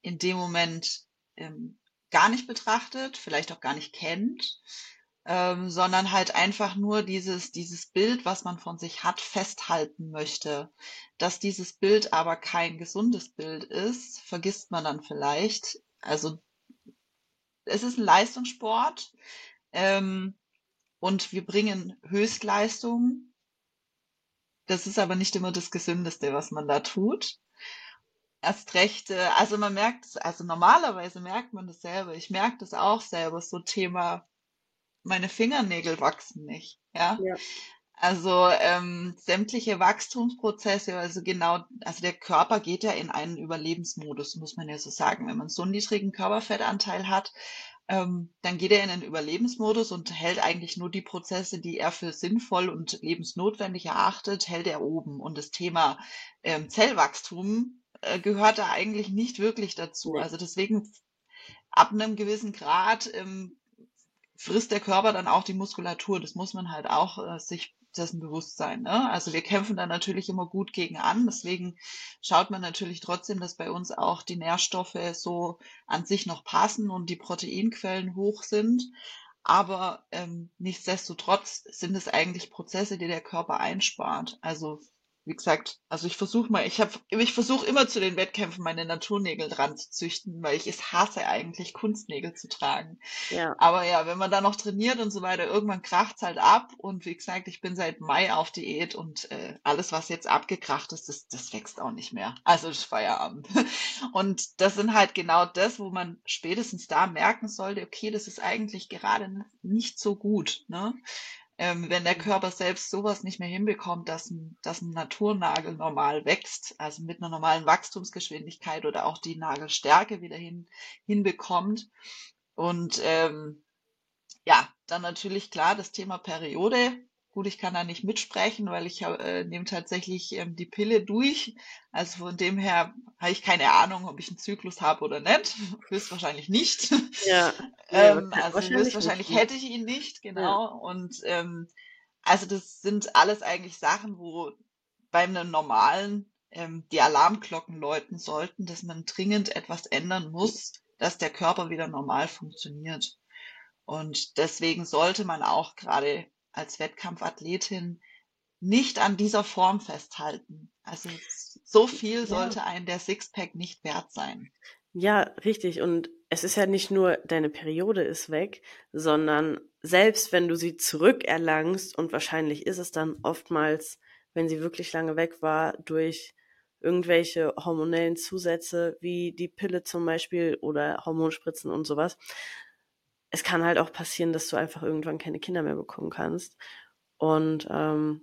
in dem Moment ähm, gar nicht betrachtet, vielleicht auch gar nicht kennt, ähm, sondern halt einfach nur dieses, dieses Bild, was man von sich hat, festhalten möchte. Dass dieses Bild aber kein gesundes Bild ist, vergisst man dann vielleicht. Also es ist ein Leistungssport ähm, und wir bringen Höchstleistungen. Das ist aber nicht immer das Gesündeste, was man da tut. Erst recht, äh, also man merkt es, also normalerweise merkt man das selber. Ich merke das auch selber, so Thema, meine Fingernägel wachsen nicht, ja. Ja. Also ähm, sämtliche Wachstumsprozesse, also genau, also der Körper geht ja in einen Überlebensmodus, muss man ja so sagen. Wenn man so einen niedrigen Körperfettanteil hat, ähm, dann geht er in einen Überlebensmodus und hält eigentlich nur die Prozesse, die er für sinnvoll und lebensnotwendig erachtet, hält er oben. Und das Thema ähm, Zellwachstum äh, gehört da eigentlich nicht wirklich dazu. Also deswegen ab einem gewissen Grad ähm, frisst der Körper dann auch die Muskulatur. Das muss man halt auch äh, sich dessen bewusst sein. Ne? Also wir kämpfen da natürlich immer gut gegen an. Deswegen schaut man natürlich trotzdem, dass bei uns auch die Nährstoffe so an sich noch passen und die Proteinquellen hoch sind. Aber ähm, nichtsdestotrotz sind es eigentlich Prozesse, die der Körper einspart. Also wie gesagt, also ich versuche mal, ich habe, ich versuche immer zu den Wettkämpfen meine Naturnägel dran zu züchten, weil ich es hasse eigentlich Kunstnägel zu tragen. Ja. Aber ja, wenn man da noch trainiert und so weiter, irgendwann kracht's halt ab. Und wie gesagt, ich bin seit Mai auf Diät und äh, alles, was jetzt abgekracht ist, das, das wächst auch nicht mehr. Also das ist Feierabend. <laughs> Und das sind halt genau das, wo man spätestens da merken sollte, okay, das ist eigentlich gerade nicht so gut. Ne? Ähm, wenn der Körper selbst sowas nicht mehr hinbekommt, dass ein, dass ein Naturnagel normal wächst, also mit einer normalen Wachstumsgeschwindigkeit oder auch die Nagelstärke wieder hin, hinbekommt. Und ähm, ja, dann natürlich klar das Thema Periode. Gut, ich kann da nicht mitsprechen, weil ich äh, nehme tatsächlich ähm, die Pille durch. Also von dem her habe ich keine Ahnung, ob ich einen Zyklus habe oder nicht. <laughs> Höchstwahrscheinlich nicht. Ja. <laughs> Ähm, wahrscheinlich- also wahrscheinlich höchstwahrscheinlich nicht. hätte ich ihn nicht, genau. Und ähm, also das sind alles eigentlich Sachen, wo bei einem normalen ähm, die Alarmglocken läuten sollten, dass man dringend etwas ändern muss, dass der Körper wieder normal funktioniert. Und deswegen sollte man auch gerade als Wettkampfathletin nicht an dieser Form festhalten. Also so viel Ja. sollte ein der Sixpack nicht wert sein. Ja, richtig. Und es ist ja nicht nur deine Periode ist weg, sondern selbst wenn du sie zurückerlangst, und wahrscheinlich ist es dann oftmals, wenn sie wirklich lange weg war, durch irgendwelche hormonellen Zusätze wie die Pille zum Beispiel oder Hormonspritzen und sowas. Es kann halt auch passieren, dass du einfach irgendwann keine Kinder mehr bekommen kannst. Und ähm,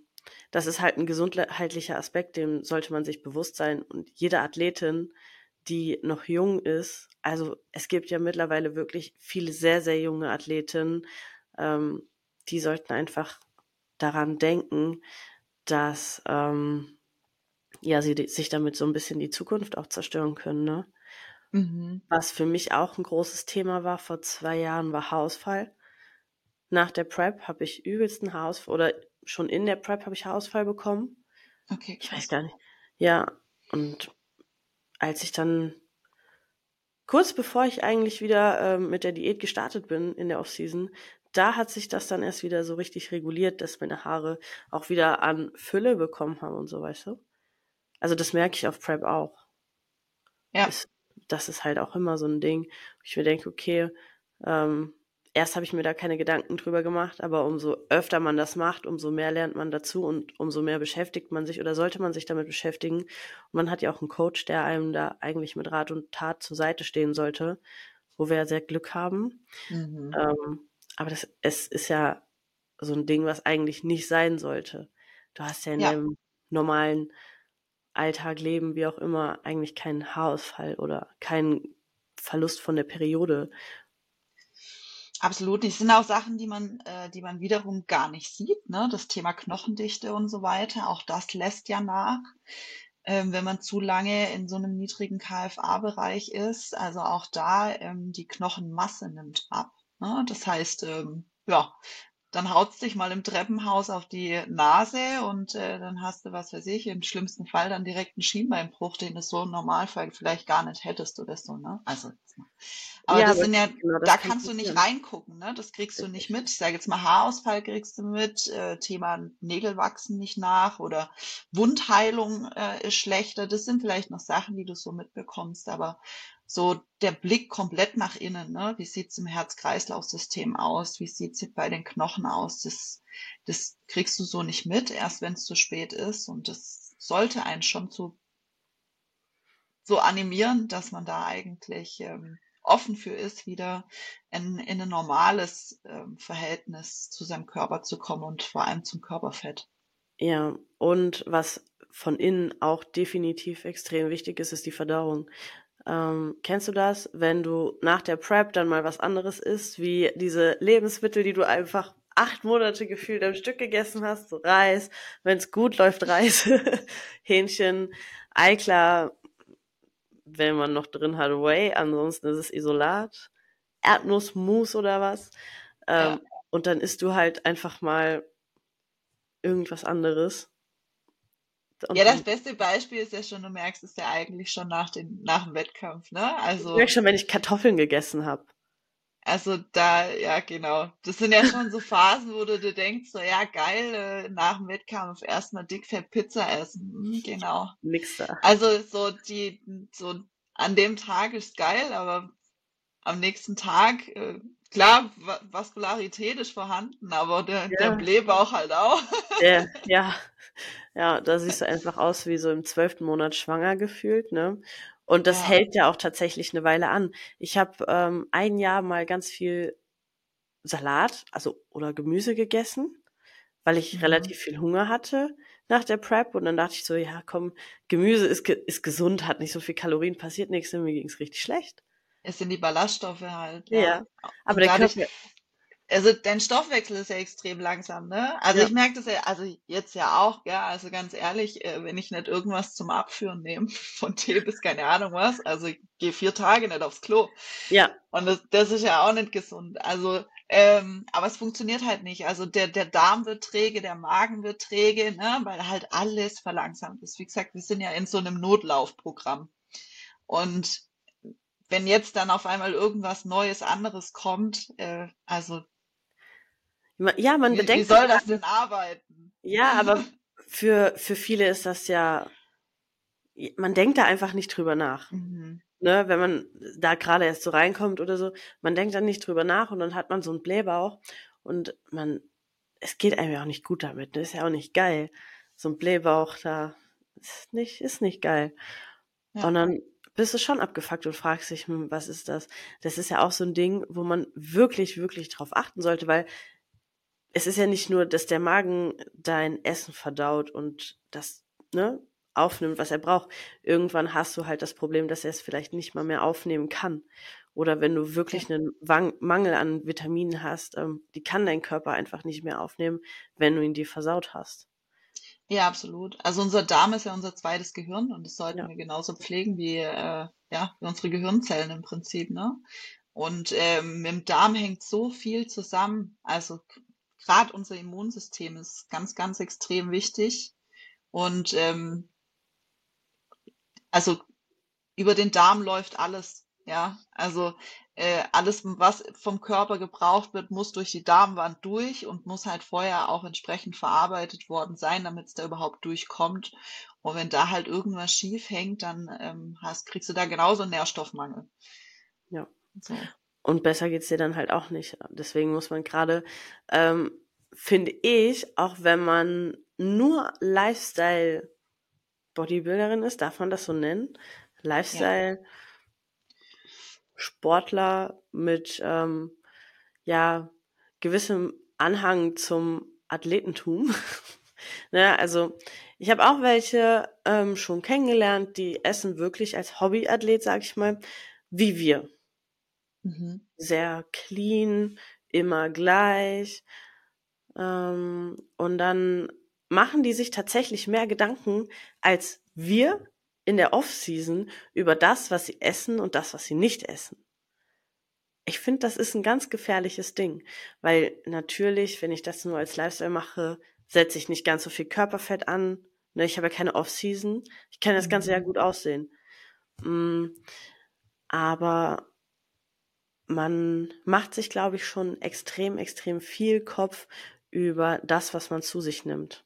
das ist halt ein gesundheitlicher Aspekt, dem sollte man sich bewusst sein. Und jede Athletin, die noch jung ist, also es gibt ja mittlerweile wirklich viele sehr, sehr junge Athletinnen, ähm, die sollten einfach daran denken, dass ähm, ja sie sich damit so ein bisschen die Zukunft auch zerstören können. Ne? Mhm. Was für mich auch ein großes Thema war vor zwei Jahren, war Haarausfall. nach der Prep habe ich übelsten Haarausfall oder schon in der Prep habe ich Haarausfall bekommen. Okay. Ich weiß gar nicht. Ja, und als ich dann kurz bevor ich eigentlich wieder ähm, mit der Diät gestartet bin in der Offseason, da hat sich das dann erst wieder so richtig reguliert, dass meine Haare auch wieder an Fülle bekommen haben und so, weißt du? Also das merke ich auf Prep auch. Ja. Das, das ist halt auch immer so ein Ding, wo ich mir denke, okay, ähm, erst habe ich mir da keine Gedanken drüber gemacht, aber umso öfter man das macht, umso mehr lernt man dazu und umso mehr beschäftigt man sich oder sollte man sich damit beschäftigen. Und man hat ja auch einen Coach, der einem da eigentlich mit Rat und Tat zur Seite stehen sollte, wo wir ja sehr Glück haben. Mhm. Ähm, aber das, es ist ja so ein Ding, was eigentlich nicht sein sollte. Du hast ja in ja. deinem normalen Alltag, Leben, wie auch immer, eigentlich keinen Haarausfall oder keinen Verlust von der Periode. Absolut. Das sind auch Sachen, die man, äh, die man wiederum gar nicht sieht. Ne? Das Thema Knochendichte und so weiter, auch das lässt ja nach, ähm, wenn man zu lange in so einem niedrigen KFA-Bereich ist. Also auch da ähm, die Knochenmasse nimmt ab. Ne? Das heißt, ähm, ja, dann haut's dich mal im Treppenhaus auf die Nase und äh, dann hast du, was weiß ich, im schlimmsten Fall dann direkt einen Schienbeinbruch, den du so im Normalfall vielleicht gar nicht hättest oder so, ne? Also, aber ja, das sind ja, genau, das da kannst du nicht reingucken, ne? Das kriegst du nicht mit. Ich sage jetzt mal, Haarausfall kriegst du mit, äh, Thema Nägel wachsen nicht nach oder Wundheilung äh, ist schlechter. Das sind vielleicht noch Sachen, die du so mitbekommst, aber so der Blick komplett nach innen. Ne? Wie sieht's im Herz-Kreislauf-System aus? Wie sieht's bei den Knochen aus? Das, das kriegst du so nicht mit, erst wenn es zu spät ist. Und das sollte einen schon zu, so animieren, dass man da eigentlich ähm, offen für ist, wieder in, in ein normales ähm, Verhältnis zu seinem Körper zu kommen und vor allem zum Körperfett. Ja, und was von innen auch definitiv extrem wichtig ist, ist die Verdauung. Ähm, kennst du das, wenn du nach der Prep dann mal was anderes isst, wie diese Lebensmittel, die du einfach acht Monate gefühlt am Stück gegessen hast, so Reis, wenn es gut läuft, Reis, <laughs> Hähnchen, Eiklar, wenn man noch drin hat, Whey, ansonsten ist es Isolat, Erdnussmus oder was. Ähm, ja. Und dann isst du halt einfach mal irgendwas anderes. Ja, das beste Beispiel ist ja schon, du merkst es ja eigentlich schon nach, den, nach dem Wettkampf, ne? Also, ich merke schon, wenn ich Kartoffeln gegessen habe. Also da, ja genau. Das sind ja schon so Phasen, wo du dir denkst, so ja geil, äh, nach dem Wettkampf erstmal dickfett Pizza essen. Hm, genau. Nix da. Also so die, so an dem Tag ist geil, aber am nächsten Tag, äh, klar, Vaskularität ist vorhanden, aber der, ja. der Blähbauch halt auch. Der, ja, <laughs> ja, da siehst du einfach aus wie so im zwölften Monat schwanger gefühlt, ne? Und das ja. hält ja auch tatsächlich eine Weile an. Ich habe ähm, ein Jahr mal ganz viel Salat, also oder Gemüse gegessen, weil ich mhm. relativ viel Hunger hatte nach der Prep und dann dachte ich so, ja, komm, Gemüse ist, ge ist gesund, hat nicht so viel Kalorien, passiert nichts, und mir ging's richtig schlecht. Es sind die Ballaststoffe halt. Ja, ja. aber der Körper, also dein Stoffwechsel ist ja extrem langsam, ne? Also ja. ich merke das ja, also jetzt ja auch, ja, also ganz ehrlich, äh, wenn ich nicht irgendwas zum Abführen nehme, <laughs> von Tee bis keine Ahnung was, also ich gehe vier Tage nicht aufs Klo. Ja. Und das, das ist ja auch nicht gesund. Also, ähm, aber es funktioniert halt nicht. Also der, der Darm wird träge, der Magen wird träge, ne? Weil halt alles verlangsamt ist. Wie gesagt, wir sind ja in so einem Notlaufprogramm. Und wenn jetzt dann auf einmal irgendwas Neues, anderes kommt, äh, also ja, man bedenkt. Wie soll das denn arbeiten? Ja, aber für, für viele ist das ja, man denkt da einfach nicht drüber nach. Mhm. Ne, wenn man da gerade erst so reinkommt oder so, man denkt dann nicht drüber nach und dann hat man so einen Blähbauch und man, es geht einem ja auch nicht gut damit, ne? ist ja auch nicht geil. So ein Blähbauch da ist nicht, ist nicht geil. Ja. Und dann bist du schon abgefuckt und fragst dich, hm, was ist das? Das ist ja auch so ein Ding, wo man wirklich, wirklich drauf achten sollte, weil es ist ja nicht nur, dass der Magen dein Essen verdaut und das ne, aufnimmt, was er braucht. Irgendwann hast du halt das Problem, dass er es vielleicht nicht mal mehr aufnehmen kann. Oder wenn du wirklich einen Mangel an Vitaminen hast, ähm, die kann dein Körper einfach nicht mehr aufnehmen, wenn du ihn dir versaut hast. Ja, absolut. Also unser Darm ist ja unser zweites Gehirn und das sollten ja. wir genauso pflegen wie, äh, ja, wie unsere Gehirnzellen im Prinzip, ne? Und ähm, mit dem Darm hängt so viel zusammen. Also gerade unser Immunsystem ist ganz, ganz extrem wichtig. Und ähm, also über den Darm läuft alles. Ja, also äh, alles, was vom Körper gebraucht wird, muss durch die Darmwand durch und muss halt vorher auch entsprechend verarbeitet worden sein, damit es da überhaupt durchkommt. Und wenn da halt irgendwas schief hängt, dann ähm, hast, kriegst du da genauso einen Nährstoffmangel. Ja. So. Und besser geht's dir dann halt auch nicht. Deswegen muss man gerade, ähm, finde ich, auch wenn man nur Lifestyle Bodybuilderin ist, darf man das so nennen? Lifestyle. Sportler mit ähm, ja gewissem Anhang zum Athletentum. <laughs> ne, also ich habe auch welche ähm, schon kennengelernt, die essen wirklich als Hobbyathlet, sag ich mal, wie wir. Mhm. Sehr clean, immer gleich. Ähm, und dann machen die sich tatsächlich mehr Gedanken als wir in der Off-Season über das, was sie essen und das, was sie nicht essen. Ich finde, das ist ein ganz gefährliches Ding, weil natürlich, wenn ich das nur als Lifestyle mache, setze ich nicht ganz so viel Körperfett an. Ne, ich habe ja keine Off-Season. Ich kann das Ganze ja mhm. gut aussehen. Mm, aber man macht sich, glaube ich, schon extrem, extrem viel Kopf über das, was man zu sich nimmt.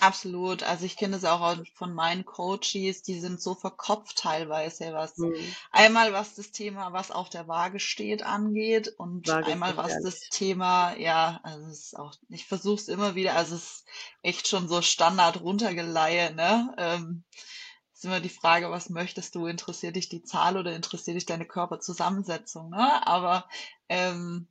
Absolut. Also ich kenne es auch von meinen Coaches, die sind so verkopft teilweise, was mhm. einmal was das Thema, was auf der Waage steht, angeht und Waage einmal was das Thema, ja, also es ist auch, ich versuche es immer wieder, also es ist echt schon so Standard runtergeleihe, ne? Ähm, ist immer die Frage, was möchtest du? Interessiert dich die Zahl oder interessiert dich deine Körperzusammensetzung? Ne? Aber ähm,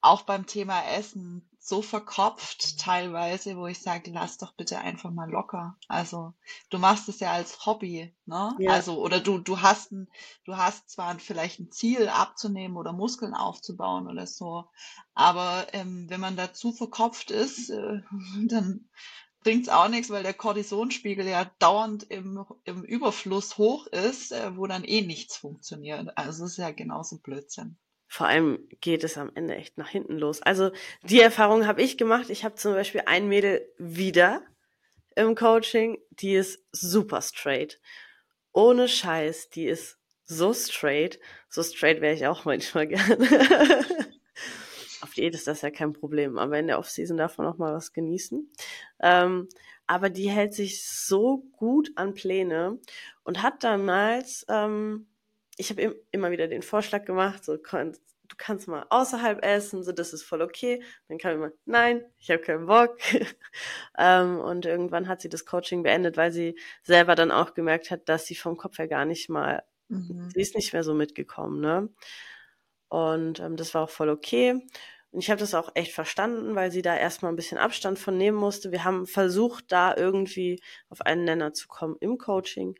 auch beim Thema Essen so verkopft teilweise, wo ich sage, lass doch bitte einfach mal locker. Also du machst es ja als Hobby, ne? Ja. Also oder du du hast ein, du hast zwar vielleicht ein Ziel abzunehmen oder Muskeln aufzubauen oder so, aber ähm, wenn man dazu verkopft ist, äh, <laughs> dann bringt's auch nichts, weil der Kortisonspiegel ja dauernd im, im Überfluss hoch ist, äh, wo dann eh nichts funktioniert. Also es ist ja genauso Blödsinn vor allem geht es am Ende echt nach hinten los. Also die Erfahrung habe ich gemacht. Ich habe zum Beispiel ein Mädel wieder im Coaching, die ist super straight. Ohne Scheiß, die ist so straight. So straight wäre ich auch manchmal <laughs> gerne. Auf Diät ist das ja kein Problem, aber in der Offseason darf man auch mal was genießen. Ähm, aber die hält sich so gut an Pläne und hat damals ähm, ich habe immer wieder den Vorschlag gemacht, so du kannst mal außerhalb essen, so das ist voll okay. Dann kam immer, nein, ich habe keinen Bock. <laughs> ähm, und irgendwann hat sie das Coaching beendet, weil sie selber dann auch gemerkt hat, dass sie vom Kopf her gar nicht mal, mhm. sie ist nicht mehr so mitgekommen, ne? Und ähm, das war auch voll okay. Und ich habe das auch echt verstanden, weil sie da erstmal ein bisschen Abstand von nehmen musste. Wir haben versucht, da irgendwie auf einen Nenner zu kommen im Coaching.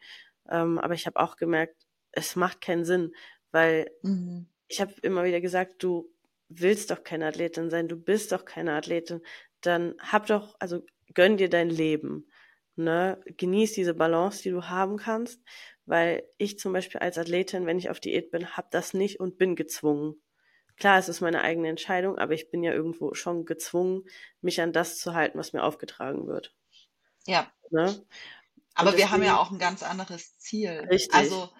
Ähm, aber ich habe auch gemerkt, es macht keinen Sinn, weil mhm. ich habe immer wieder gesagt, du willst doch keine Athletin sein, du bist doch keine Athletin, dann hab doch, also gönn dir dein Leben, ne? Genieß diese Balance, die du haben kannst, weil ich zum Beispiel als Athletin, wenn ich auf Diät bin, hab das nicht und bin gezwungen. Klar, es ist meine eigene Entscheidung, aber ich bin ja irgendwo schon gezwungen, mich an das zu halten, was mir aufgetragen wird. Ja. Ne? Aber wir haben ja auch ein ganz anderes Ziel. Richtig. Also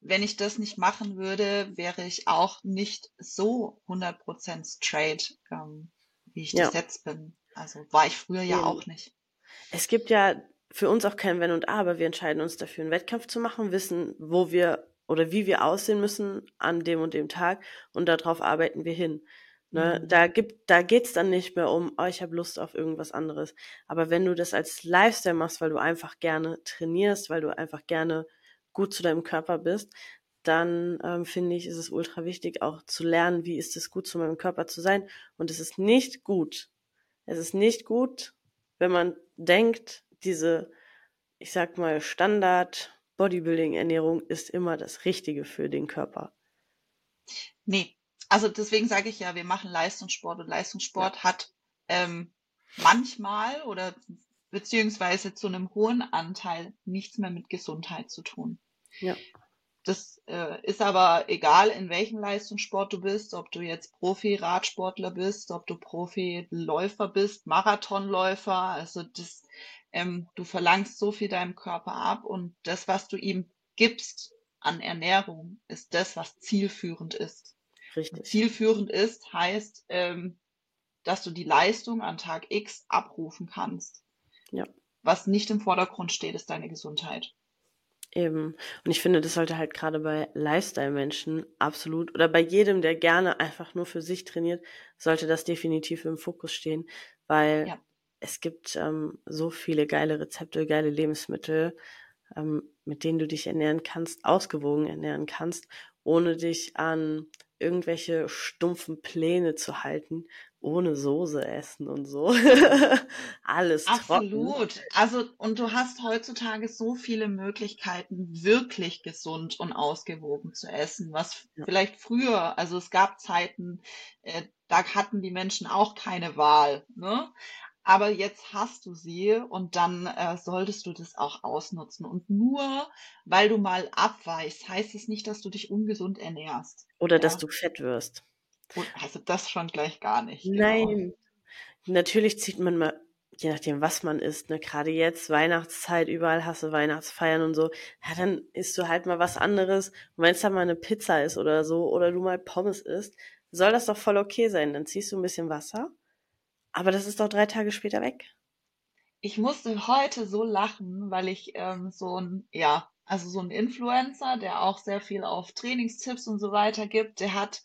wenn ich das nicht machen würde, wäre ich auch nicht so 100% straight, ähm, wie ich ja. das jetzt bin. Also war ich früher ja, ja auch nicht. Es gibt ja für uns auch kein Wenn und Aber. Wir entscheiden uns dafür, einen Wettkampf zu machen, wissen, wo wir oder wie wir aussehen müssen an dem und dem Tag und darauf arbeiten wir hin. Ne? Mhm. Da gibt, da geht's dann nicht mehr um, oh, ich habe Lust auf irgendwas anderes. Aber wenn du das als Lifestyle machst, weil du einfach gerne trainierst, weil du einfach gerne gut zu deinem Körper bist, dann ähm, finde ich, ist es ultra wichtig, auch zu lernen, wie ist es gut zu meinem Körper zu sein. Und es ist nicht gut. Es ist nicht gut, wenn man denkt, diese, ich sag mal, Standard Bodybuilding-Ernährung ist immer das Richtige für den Körper. Nee, also deswegen sage ich ja, wir machen Leistungssport und Leistungssport ja. hat ähm, manchmal oder beziehungsweise zu einem hohen Anteil nichts mehr mit Gesundheit zu tun. Ja. das äh, ist aber egal, in welchem Leistungssport du bist, ob du jetzt Profi-Radsportler bist, ob du Profi-Läufer bist, Marathonläufer. Also das, ähm, du verlangst so viel deinem Körper ab und das, was du ihm gibst an Ernährung, ist das, was zielführend ist. Richtig. Zielführend ist, heißt, ähm, dass du die Leistung an Tag X abrufen kannst. Ja. Was nicht im Vordergrund steht, ist deine Gesundheit. Eben. Und ich finde, das sollte halt gerade bei Lifestyle-Menschen absolut oder bei jedem, der gerne einfach nur für sich trainiert, sollte das definitiv im Fokus stehen, weil ja. Es gibt ähm, so viele geile Rezepte, geile Lebensmittel, ähm, mit denen du dich ernähren kannst, ausgewogen ernähren kannst, ohne dich an irgendwelche stumpfen Pläne zu halten, ohne Soße essen und so. <laughs> Alles Absolut. Trocken. Also, und du hast heutzutage so viele Möglichkeiten, wirklich gesund und ausgewogen zu essen, was ja. vielleicht früher, also es gab Zeiten, äh, da hatten die Menschen auch keine Wahl. Ne? Aber jetzt hast du sie und dann äh, solltest du das auch ausnutzen. Und nur weil du mal abweichst, heißt es nicht, dass du dich ungesund ernährst. Oder ja? dass du fett wirst. Und also das schon gleich gar nicht. Genau. Nein. Natürlich zieht man mal, je nachdem, was man isst, ne, gerade jetzt, Weihnachtszeit, überall hast du Weihnachtsfeiern und so, ja, dann isst du halt mal was anderes. Und wenn es dann mal eine Pizza ist oder so, oder du mal Pommes isst, soll das doch voll okay sein. Dann ziehst du ein bisschen Wasser aber das ist doch drei Tage später weg. Ich musste heute so lachen, weil ich ähm, so ein, ja, also so ein Influencer, der auch sehr viel auf Trainingstipps und so weiter gibt, der hat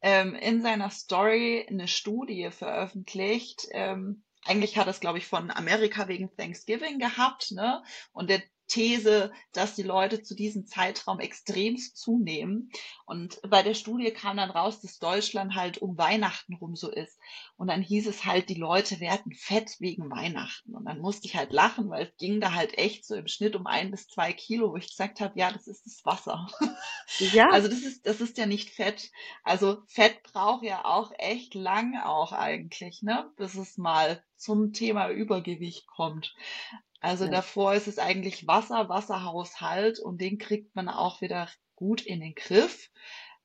ähm, in seiner Story eine Studie veröffentlicht. Ähm, eigentlich hat es, glaube ich, von Amerika wegen Thanksgiving gehabt, ne? Und der These, dass die Leute zu diesem Zeitraum extremst zunehmen. Und bei der Studie kam dann raus, dass Deutschland halt um Weihnachten rum so ist. Und dann hieß es halt, die Leute werden fett wegen Weihnachten. Und dann musste ich halt lachen, weil es ging da halt echt so im Schnitt um ein bis zwei Kilo, wo ich gesagt habe, ja, das ist das Wasser. Ja. <laughs> Also das ist, das ist ja nicht Fett. Also Fett braucht ja auch echt lang auch eigentlich, ne? Bis es mal zum Thema Übergewicht kommt. Also ja. davor ist es eigentlich Wasser, Wasserhaushalt und den kriegt man auch wieder gut in den Griff.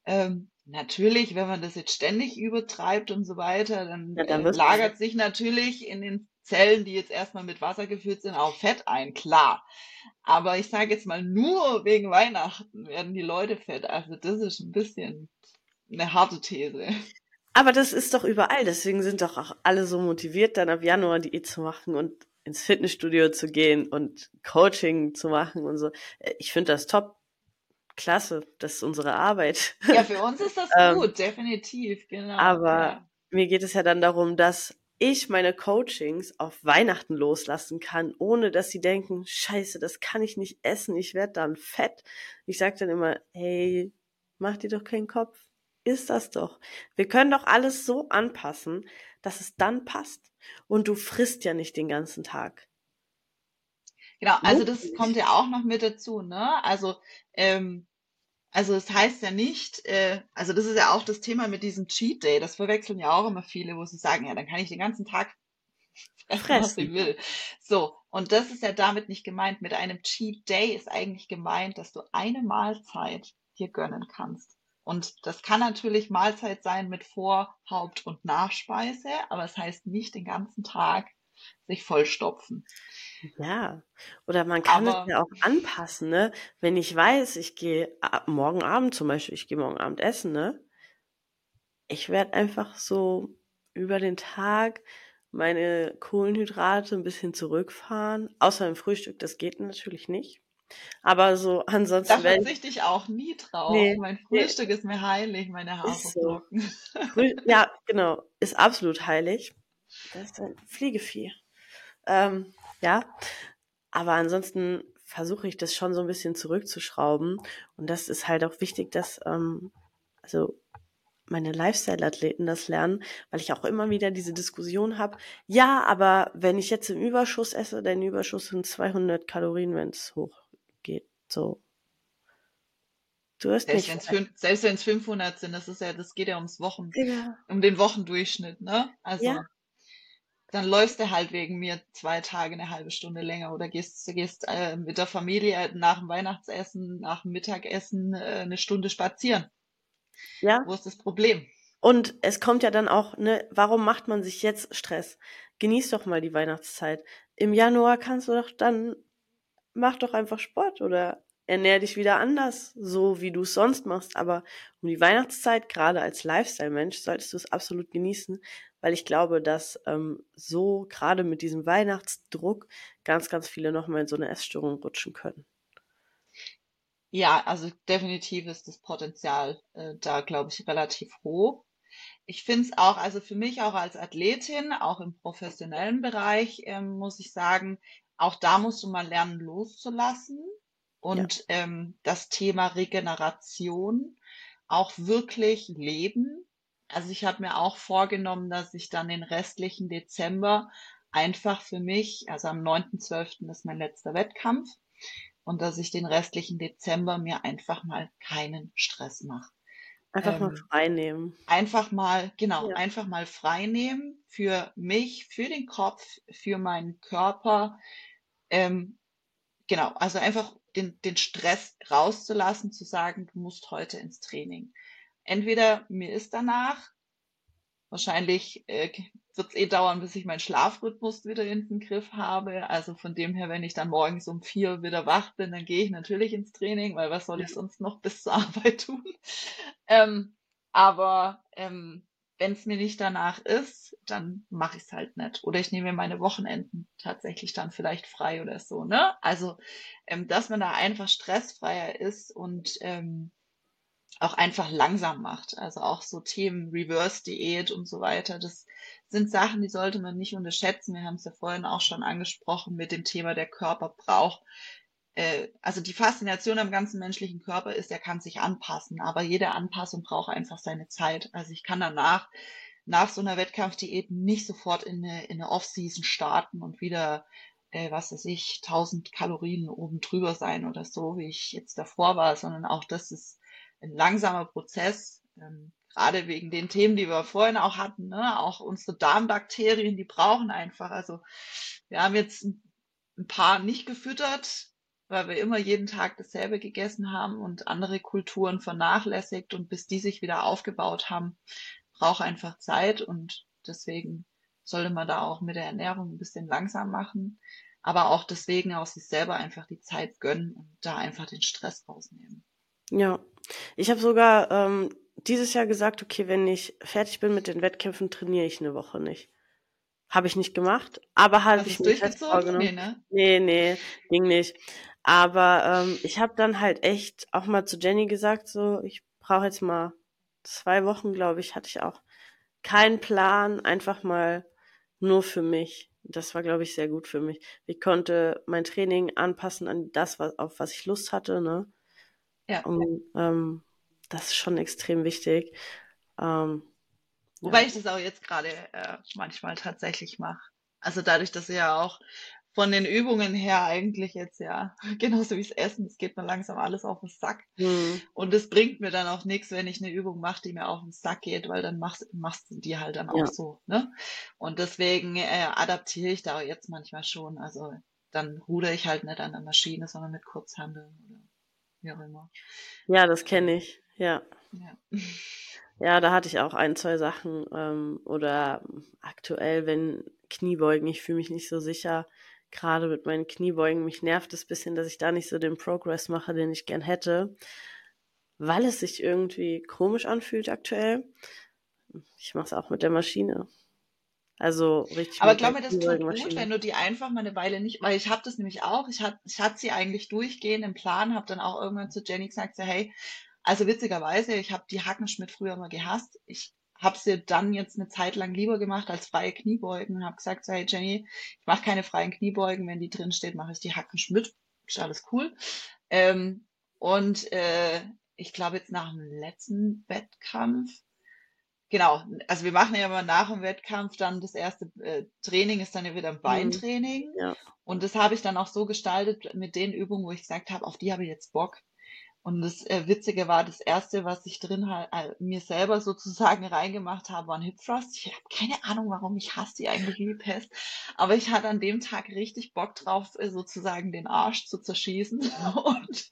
Ähm, natürlich, wenn man das jetzt ständig übertreibt und so weiter, dann, ja, dann äh, lagert sich natürlich in den Zellen, die jetzt erstmal mit Wasser gefüllt sind, auch Fett ein, klar. Aber ich sage jetzt mal, nur wegen Weihnachten werden die Leute fett. Also das ist ein bisschen eine harte These. Aber das ist doch überall, deswegen sind doch auch alle so motiviert, dann ab Januar die zu machen und ins Fitnessstudio zu gehen und Coaching zu machen und so. Äh, ich finde das top. Klasse, das ist unsere Arbeit. Ja, <laughs> für uns ist das ähm, gut, definitiv, genau. Aber ja. mir geht es ja dann darum, dass ich meine Coachings auf Weihnachten loslassen kann, ohne dass sie denken, scheiße, das kann ich nicht essen, ich werde dann fett. Ich sage dann immer, hey, mach dir doch keinen Kopf. Ist das doch. Wir können doch alles so anpassen, dass es dann passt. Und du frisst ja nicht den ganzen Tag. Genau, also das kommt ja auch noch mit dazu, ne? Also, ähm, also es das heißt ja nicht, äh, also das ist ja auch das Thema mit diesem Cheat Day, das verwechseln ja auch immer viele, wo sie sagen, ja, dann kann ich den ganzen Tag <laughs> fressen, was ich will. So, und das ist ja damit nicht gemeint. Mit einem Cheat Day ist eigentlich gemeint, dass du eine Mahlzeit dir gönnen kannst. Und das kann natürlich Mahlzeit sein mit Vor-, Haupt- und Nachspeise, aber es das heißt nicht den ganzen Tag sich vollstopfen. Ja, oder man kann aber, es ja auch anpassen, ne? Wenn ich weiß, ich gehe morgen Abend zum Beispiel, ich gehe morgen Abend essen, ne? Ich werde einfach so über den Tag meine Kohlenhydrate ein bisschen zurückfahren, außer im Frühstück, das geht natürlich nicht. Aber so ansonsten. Da verzichte ich auch nie drauf. Nee, mein Frühstück nee. ist mir heilig, meine Haferflocken. So. <laughs> ja, genau. Ist absolut heilig. Das ist ein Fliegevieh. Ähm, ja. Aber ansonsten versuche ich das schon so ein bisschen zurückzuschrauben. Und das ist halt auch wichtig, dass, ähm, also meine Lifestyle-Athleten das lernen, weil ich auch immer wieder diese Diskussion habe. Ja, aber wenn ich jetzt im Überschuss esse, dein Überschuss sind 200 Kalorien, wenn es hoch. So. Du hast selbst nicht. Wenn's selbst wenn es 500 sind, das ist ja, das geht ja ums Wochen, ja. um den Wochendurchschnitt, ne? Also. Ja. dann läufst du halt wegen mir zwei Tage eine halbe Stunde länger oder gehst, gehst äh, mit der Familie nach dem Weihnachtsessen, nach dem Mittagessen äh, eine Stunde spazieren. Ja. Wo ist das Problem? Und es kommt ja dann auch, ne, warum macht man sich jetzt Stress? Genieß doch mal die Weihnachtszeit. Im Januar kannst du doch dann, mach doch einfach Sport oder ernähr dich wieder anders, so wie du es sonst machst. Aber um die Weihnachtszeit, gerade als Lifestyle-Mensch, solltest du es absolut genießen, weil ich glaube, dass ähm, so gerade mit diesem Weihnachtsdruck ganz, ganz viele nochmal in so eine Essstörung rutschen können. Ja, also definitiv ist das Potenzial äh, da, glaube ich, relativ hoch. Ich finde es auch, also für mich auch als Athletin, auch im professionellen Bereich, ähm, muss ich sagen, auch da musst du mal lernen loszulassen und ja. ähm, das Thema Regeneration auch wirklich leben. Also ich habe mir auch vorgenommen, dass ich dann den restlichen Dezember einfach für mich, also am 9.12. ist mein letzter Wettkampf, und dass ich den restlichen Dezember mir einfach mal keinen Stress mache. Einfach ähm, mal frei nehmen. Einfach mal, genau, ja. einfach mal frei nehmen für mich, für den Kopf, für meinen Körper. Ähm, genau, also einfach den, den Stress rauszulassen, zu sagen, du musst heute ins Training. Entweder mir ist danach, wahrscheinlich äh, wird es eh dauern, bis ich meinen Schlafrhythmus wieder in den Griff habe. Also von dem her, wenn ich dann morgens um vier wieder wach bin, dann gehe ich natürlich ins Training, weil was soll ich sonst noch bis zur <laughs> Arbeit tun? Ähm, aber ähm, wenn es mir nicht danach ist, dann mache ich es halt nicht. Oder ich nehme mir meine Wochenenden tatsächlich dann vielleicht frei oder so. Ne? Also, ähm, dass man da einfach stressfreier ist und ähm, auch einfach langsam macht. Also auch so Themen Reverse-Diät und so weiter. Das sind Sachen, die sollte man nicht unterschätzen. Wir haben es ja vorhin auch schon angesprochen mit dem Thema, der Körper braucht. Äh, also die Faszination am ganzen menschlichen Körper ist, er kann sich anpassen, aber jede Anpassung braucht einfach seine Zeit. Also ich kann danach nach so einer Wettkampfdiät nicht sofort in eine, in eine Off-Season starten und wieder äh, was weiß ich, 1000 Kalorien oben drüber sein oder so, wie ich jetzt davor war, sondern auch das ist ein langsamer Prozess, ähm, gerade wegen den Themen, die wir vorhin auch hatten, ne? auch unsere Darmbakterien, die brauchen einfach, also wir haben jetzt ein paar nicht gefüttert, weil wir immer jeden Tag dasselbe gegessen haben und andere Kulturen vernachlässigt und bis die sich wieder aufgebaut haben, braucht einfach Zeit und deswegen sollte man da auch mit der Ernährung ein bisschen langsam machen, aber auch deswegen auch sich selber einfach die Zeit gönnen und da einfach den Stress rausnehmen. Ja, ich habe sogar ähm, dieses Jahr gesagt, okay, wenn ich fertig bin mit den Wettkämpfen, trainiere ich eine Woche nicht. Habe ich nicht gemacht, aber habe ich mir fest vorgenommen. Nee, ne? nee, nee, ging nicht. Aber ähm, ich habe dann halt echt auch mal zu Jenny gesagt, so, ich brauche jetzt mal zwei Wochen, glaube ich, hatte ich auch keinen Plan, einfach mal nur für mich. Das war, glaube ich, sehr gut für mich. Ich konnte mein Training anpassen an das, was, auf was ich Lust hatte, ne? Ja. Und ähm, das ist schon extrem wichtig. Ähm, Wobei ja. ich das auch jetzt gerade äh, manchmal tatsächlich mache. Also dadurch, dass ich ja auch von den Übungen her eigentlich jetzt ja, <laughs> genauso wie das Essen, es geht mir langsam alles auf den Sack. Mhm. Und es bringt mir dann auch nichts, wenn ich eine Übung mache, die mir auf den Sack geht, weil dann machst, machst du die halt dann ja. auch so. Ne? Und deswegen äh, adaptiere ich da auch jetzt manchmal schon. Also dann ruder ich halt nicht an der Maschine, sondern mit Kurzhandeln oder wie auch immer. Ja, das kenne ich, ja. ja. <laughs> Ja, da hatte ich auch ein, zwei Sachen. Ähm, oder aktuell, wenn Kniebeugen, ich fühle mich nicht so sicher, gerade mit meinen Kniebeugen. Mich nervt es bisschen, dass ich da nicht so den Progress mache, den ich gern hätte, weil es sich irgendwie komisch anfühlt aktuell. Ich mache es auch mit der Maschine. Also richtig. Aber glaube mir, das tut gut, wenn du die einfach mal eine Weile nicht, weil ich habe das nämlich auch, ich hatte ich hatte sie eigentlich durchgehend im Plan, habe dann auch irgendwann zu Jenny gesagt, so, hey, also witzigerweise, ich habe die Hackenschmidt früher mal gehasst. Ich habe sie dann jetzt eine Zeit lang lieber gemacht als freie Kniebeugen und habe gesagt, so, hey Jenny, ich mache keine freien Kniebeugen, wenn die drin steht, mache ich die Hackenschmidt. Ist alles cool. Ähm, und äh, ich glaube jetzt nach dem letzten Wettkampf Genau, also wir machen ja immer nach dem Wettkampf dann das erste äh, Training ist dann ja wieder ein mhm. Beintraining. Ja. Und das habe ich dann auch so gestaltet mit den Übungen, wo ich gesagt habe, auf die habe ich jetzt Bock. Und das äh, Witzige war, das erste, was ich drin halt, äh, mir selber sozusagen reingemacht habe, war ein Hip Thrust. Ich habe keine Ahnung, warum ich hasse die eigentlich wie Pest. Aber ich hatte an dem Tag richtig Bock drauf, äh, sozusagen den Arsch zu zerschießen <laughs> und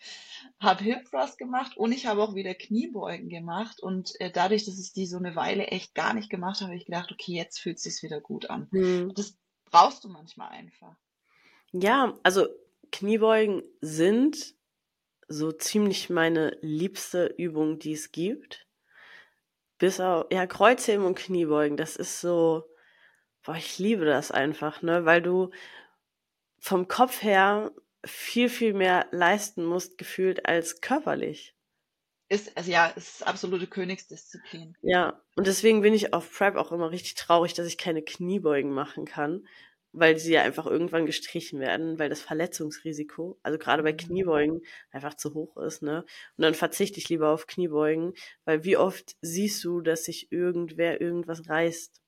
habe Hip Thrust gemacht und ich habe auch wieder Kniebeugen gemacht. Und äh, dadurch, dass ich die so eine Weile echt gar nicht gemacht habe, habe ich gedacht, okay, jetzt fühlt es sich wieder gut an. Mhm. Das brauchst du manchmal einfach. Ja, also Kniebeugen sind so ziemlich meine liebste Übung, die es gibt. Bis auf, ja, Kreuzheben und Kniebeugen, das ist so, boah, ich liebe das einfach, ne, weil du vom Kopf her viel, viel mehr leisten musst, gefühlt, als körperlich. Ist, also ja, ist absolute Königsdisziplin. Ja, und deswegen bin ich auf Prep auch immer richtig traurig, dass ich keine Kniebeugen machen kann, weil sie ja einfach irgendwann gestrichen werden, weil das Verletzungsrisiko, also gerade bei mhm. Kniebeugen, einfach zu hoch ist, ne? Und dann verzichte ich lieber auf Kniebeugen, weil wie oft siehst du, dass sich irgendwer irgendwas reißt?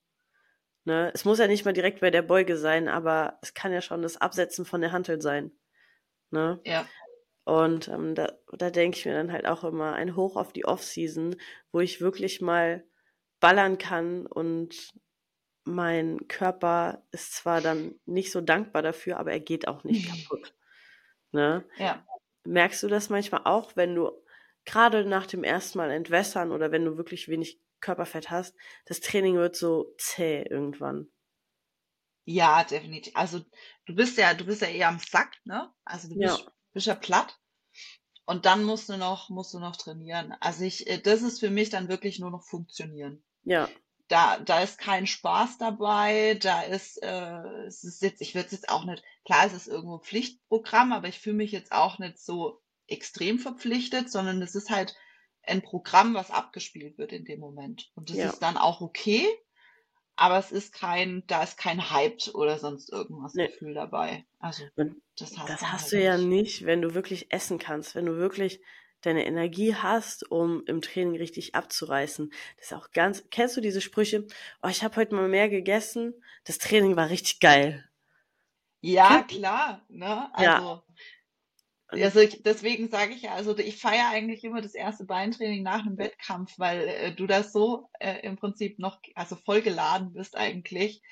Ne? Es muss ja nicht mal direkt bei der Beuge sein, aber es kann ja schon das Absetzen von der Hantel sein. Ne? Ja. Und ähm, da, da denke ich mir dann halt auch immer ein Hoch auf die Off-Season, wo ich wirklich mal ballern kann und mein Körper ist zwar dann nicht so dankbar dafür, aber er geht auch nicht kaputt. Ne? Ja. Merkst du das manchmal auch, wenn du gerade nach dem ersten Mal entwässern oder wenn du wirklich wenig Körperfett hast, das Training wird so zäh irgendwann? Ja, definitiv. Also du bist ja, du bist ja eher am Sack, ne? Also du bist, ja. bist ja platt. Und dann musst du noch, musst du noch trainieren. Also ich, äh, das ist für mich dann wirklich nur noch funktionieren. Ja da, da ist kein Spaß dabei, da ist, äh, es ist jetzt, ich würde es jetzt auch nicht, klar, es ist irgendwo Pflichtprogramm, aber ich fühle mich jetzt auch nicht so extrem verpflichtet, sondern es ist halt ein Programm, was abgespielt wird in dem Moment. Und das ja. ist dann auch okay, aber es ist kein, da ist kein Hype oder sonst irgendwas nee. Gefühl dabei. Also das hast, das hast halt du ja nicht, wenn du wirklich essen kannst, wenn du wirklich deine Energie hast, um im Training richtig abzureißen. Das ist auch ganz, kennst du diese Sprüche? Oh, ich habe heute mal mehr gegessen, das Training war richtig geil. Ja, klar, ne? Also, ja. Also ich, deswegen sage ich ja, also ich feiere eigentlich immer das erste Beintraining nach einem Wettkampf, weil äh, du da so äh, im Prinzip noch, also voll geladen bist eigentlich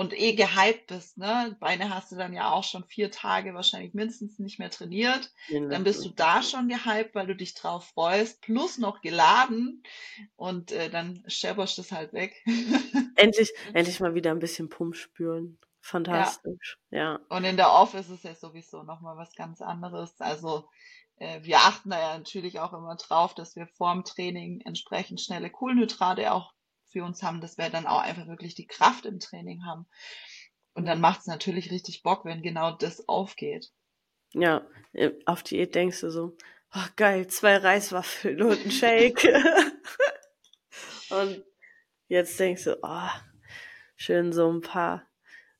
und eh gehypt bist, ne? Beine hast du dann ja auch schon vier Tage wahrscheinlich mindestens nicht mehr trainiert. Ja, dann bist du da schon gehypt, weil du dich drauf freust, plus noch geladen und äh, dann schepperst du es halt weg. <laughs> endlich, endlich mal wieder ein bisschen Pump spüren. Fantastisch, ja. ja. Und in der Off ist es ja sowieso nochmal was ganz anderes. Also äh, wir achten da ja natürlich auch immer drauf, dass wir vorm Training entsprechend schnelle Kohlenhydrate auch für uns haben, dass wir dann auch einfach wirklich die Kraft im Training haben. Und dann macht es natürlich richtig Bock, wenn genau das aufgeht. Ja, äh, auf Diät denkst du so, oh geil, zwei Reiswaffeln und ein Shake. <laughs> und jetzt denkst du, oh, schön so ein paar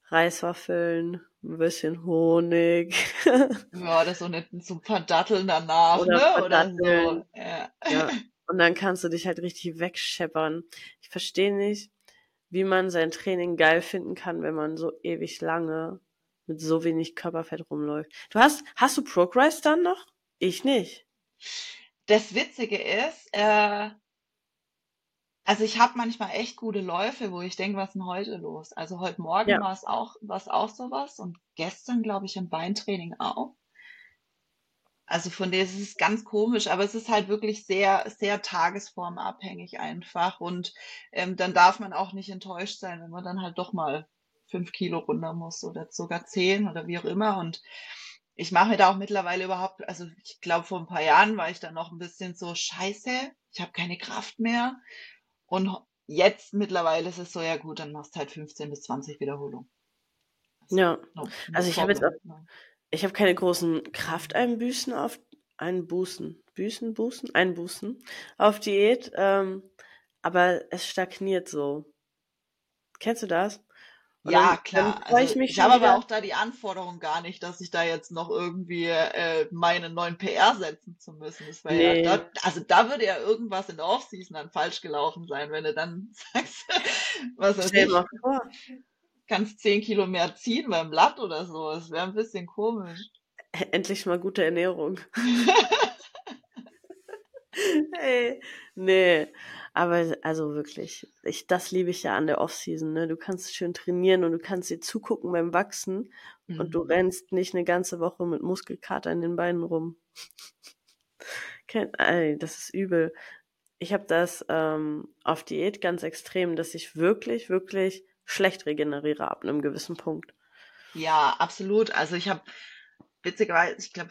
Reiswaffeln, ein bisschen Honig. ja, das so, eine, so ein paar Datteln danach, oder, ne? oder so. Ja. ja. <laughs> Und dann kannst du dich halt richtig wegscheppern. Ich verstehe nicht, wie man sein Training geil finden kann, wenn man so ewig lange mit so wenig Körperfett rumläuft. Du hast, hast du Progress dann noch? Ich nicht. Das Witzige ist, äh, also ich habe manchmal echt gute Läufe, wo ich denke, was ist denn heute los? Also heute Morgen ja. war es auch, war es auch sowas und gestern, glaube ich, im Beintraining auch. Also von der ist es ganz komisch, aber es ist halt wirklich sehr, sehr tagesformabhängig einfach. Und ähm, dann darf man auch nicht enttäuscht sein, wenn man dann halt doch mal fünf Kilo runter muss oder sogar zehn oder wie auch immer. Und ich mache mir da auch mittlerweile überhaupt, also ich glaube, vor ein paar Jahren war ich da noch ein bisschen so, scheiße, ich habe keine Kraft mehr. Und jetzt mittlerweile ist es so, ja gut, dann machst du halt 15 bis 20 Wiederholungen. Also, ja, no, no also ich habe jetzt auch, ich habe keine großen Krafteinbüßen auf Einbußen, Büßen, Bußen, Einbußen auf Diät, ähm, aber es stagniert so. Kennst du das? Und ja, dann, klar. Dann also, ich, ich habe aber auch da die Anforderung gar nicht, dass ich da jetzt noch irgendwie äh, meine neuen PR setzen zu müssen. Das nee. ja, da, also da würde ja irgendwas in der Offseason dann falsch gelaufen sein, wenn du dann <laughs> sagst, was weiß Stell ich, vor kannst zehn Kilo mehr ziehen beim Blatt oder so. Das wäre ein bisschen komisch. <laughs> Endlich mal gute Ernährung. <laughs> Ey, nee, aber also wirklich, ich, das liebe ich ja an der Offseason, ne? Du kannst schön trainieren und du kannst dir zugucken beim Wachsen mhm. und du mhm. rennst nicht eine ganze Woche mit Muskelkater in den Beinen rum. <laughs> Ey, das ist übel. Ich habe das ähm, auf Diät ganz extrem, dass ich wirklich, wirklich schlecht regeneriere ab einem gewissen Punkt. Ja, absolut. Also ich habe witzigerweise, ich glaube,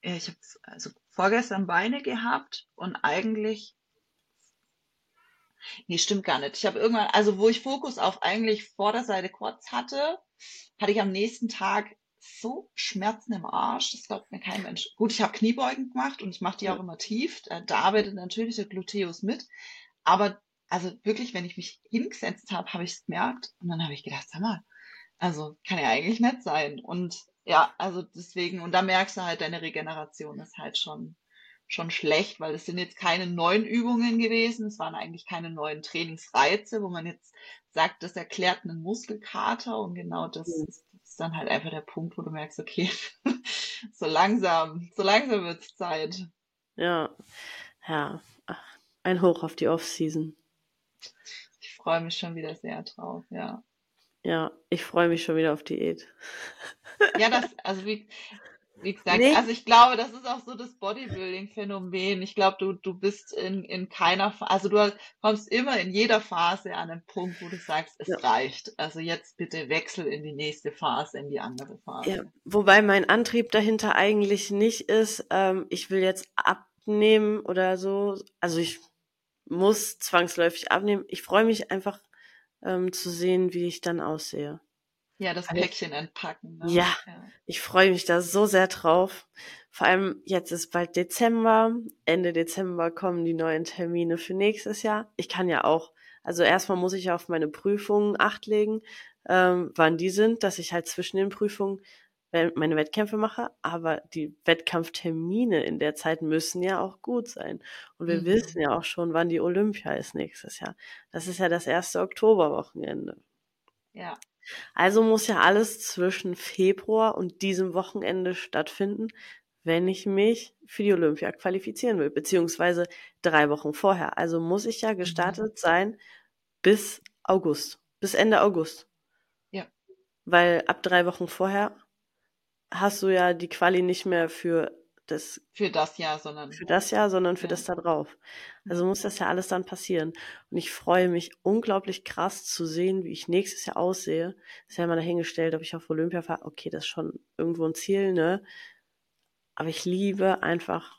ich habe also vorgestern Beine gehabt und eigentlich Nee, stimmt gar nicht. Ich habe irgendwann, also wo ich Fokus auf eigentlich Vorderseite kurz hatte, hatte ich am nächsten Tag so Schmerzen im Arsch, das glaubt mir kein Mensch. Gut, ich habe Kniebeugen gemacht und ich mache die auch immer tief. Da, da arbeitet natürlich der Gluteus mit. Aber also wirklich, wenn ich mich hingesetzt habe, habe ich es gemerkt. Und dann habe ich gedacht, sag mal, also kann ja eigentlich nett sein. Und ja, also deswegen, und da merkst du halt, deine Regeneration ist halt schon, schon schlecht, weil es sind jetzt keine neuen Übungen gewesen, es waren eigentlich keine neuen Trainingsreize, wo man jetzt sagt, das erklärt einen Muskelkater und genau das ist, ist, dann halt einfach der Punkt, wo du merkst, okay, <laughs> so langsam, so langsam wird's Zeit. Ja, ja, ein Hoch auf die Off-Season. Ich freue mich schon wieder sehr drauf, ja. Ja, ich freue mich schon wieder auf Diät. Ja, das, also wie, wie gesagt, nee. also ich glaube, das ist auch so das Bodybuilding-Phänomen. Ich glaube, du, du bist in, in keiner, also du kommst immer in jeder Phase an einen Punkt, wo du sagst, es ja. reicht. Also jetzt bitte wechsel in die nächste Phase, in die andere Phase. Ja, wobei mein Antrieb dahinter eigentlich nicht ist, ähm, ich will jetzt abnehmen oder so. Also ich muss zwangsläufig abnehmen. Ich freue mich einfach ähm, zu sehen, wie ich dann aussehe. Ja, das Päckchen entpacken. Ne? Ja, ja, ich freue mich da so sehr drauf. Vor allem jetzt ist bald Dezember. Ende Dezember kommen die neuen Termine für nächstes Jahr. Ich kann ja auch, also erstmal muss ich auf meine Prüfungen acht legen, ähm, wann die sind, dass ich halt zwischen den Prüfungen meine Wettkämpfe mache, aber die Wettkampftermine in der Zeit müssen ja auch gut sein. Und wir mhm. wissen ja auch schon, wann die Olympia ist nächstes Jahr. Das ist ja das erste Oktoberwochenende. Ja. Also muss ja alles zwischen Februar und diesem Wochenende stattfinden, wenn ich mich für die Olympia qualifizieren will, beziehungsweise drei Wochen vorher. Also muss ich ja mhm. gestartet sein bis August, bis Ende August. Ja. Weil ab drei Wochen vorher hast du ja die Quali nicht mehr für das für das Jahr, sondern für das Jahr, sondern für ja. das da drauf. Also muss das ja alles dann passieren. Und ich freue mich unglaublich krass zu sehen, wie ich nächstes Jahr aussehe. Ist ja immer dahingestellt, ob ich auf Olympia fahre. Okay, das ist schon irgendwo ein Ziel, ne? Aber ich liebe einfach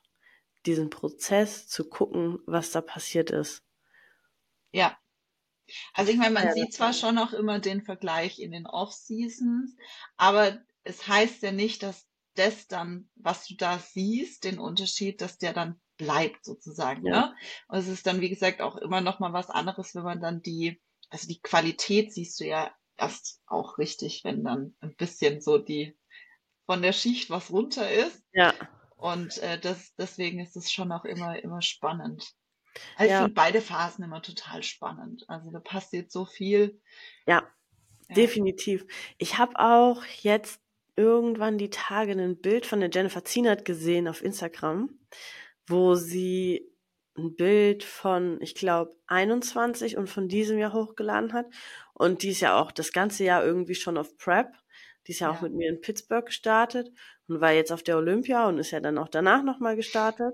diesen Prozess zu gucken, was da passiert ist. Ja. Also ich meine, man ja, sieht zwar schon auch immer den Vergleich in den Off-Seasons, aber es heißt ja nicht, dass das dann, was du da siehst, den Unterschied, dass der dann bleibt sozusagen. Ja. Ne? Und es ist dann, wie gesagt, auch immer noch mal was anderes, wenn man dann die, also die Qualität siehst du ja erst auch richtig, wenn dann ein bisschen so die von der Schicht was runter ist. Ja. Und äh, das, deswegen ist es schon auch immer, immer spannend. Also ja. ich finde beide Phasen immer total spannend. Also da passiert so viel. Ja, ja. definitiv. Ich habe auch jetzt irgendwann die Tage ein Bild von der Jennifer Zienert gesehen auf Instagram, wo sie ein Bild von, ich glaube, 21 und von diesem Jahr hochgeladen hat. Und die ist ja auch das ganze Jahr irgendwie schon auf Prep. Die ist ja, ja. auch mit mir in Pittsburgh gestartet und war jetzt auf der Olympia und ist ja dann auch danach nochmal gestartet.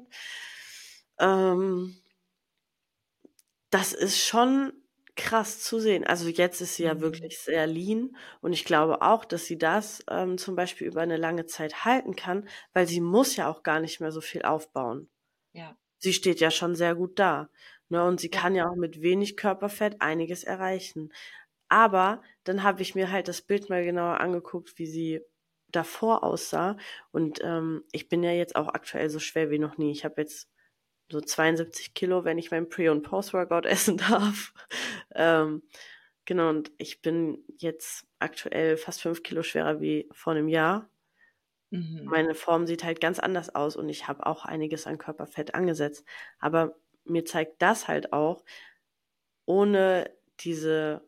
Ähm, das ist schon krass zu sehen. Also jetzt ist sie ja mhm. wirklich sehr lean und ich glaube auch, dass sie das ähm, zum Beispiel über eine lange Zeit halten kann, weil sie muss ja auch gar nicht mehr so viel aufbauen. Ja. Sie steht ja schon sehr gut da. Ne? Und sie kann ja auch mit wenig Körperfett einiges erreichen. Aber dann habe ich mir halt das Bild mal genauer angeguckt, wie sie davor aussah. Und ähm, ich bin ja jetzt auch aktuell so schwer wie noch nie. Ich habe jetzt so 72 Kilo, wenn ich mein Pre- und Post-Workout <laughs> essen darf. ähm, genau, und ich bin jetzt aktuell fast fünf Kilo schwerer wie vor einem Jahr. Mhm. Meine Form sieht halt ganz anders aus und ich habe auch einiges an Körperfett angesetzt. Aber mir zeigt das halt auch, ohne diese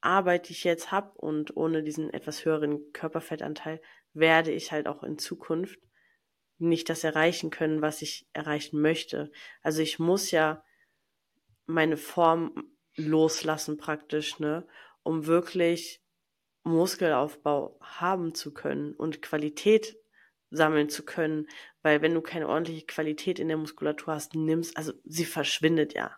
Arbeit, die ich jetzt habe und ohne diesen etwas höheren Körperfettanteil, werde ich halt auch in Zukunft nicht das erreichen können, was ich erreichen möchte. Also ich muss ja meine Form loslassen praktisch, ne, um wirklich Muskelaufbau haben zu können und Qualität sammeln zu können, weil wenn du keine ordentliche Qualität in der Muskulatur hast, nimmst, also sie verschwindet ja.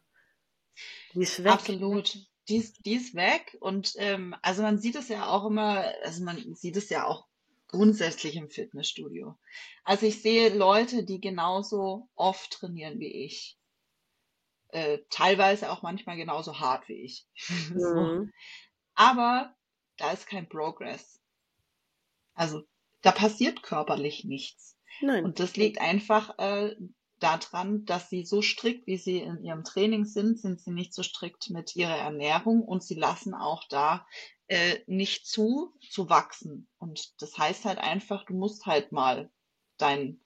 Die ist weg. Absolut. Die ist, die ist weg und ähm, also man sieht es ja auch immer, also man sieht es ja auch grundsätzlich im Fitnessstudio. Also ich sehe Leute, die genauso oft trainieren wie ich. Äh, teilweise auch manchmal genauso hart wie ich. <laughs> Mhm. so. Aber da ist kein Progress. Also da passiert körperlich nichts. Nein. Und das liegt einfach äh, daran, dass sie so strikt, wie sie in ihrem Training sind, sind sie nicht so strikt mit ihrer Ernährung und sie lassen auch da äh, nicht zu, zu wachsen. Und das heißt halt einfach, du musst halt mal dein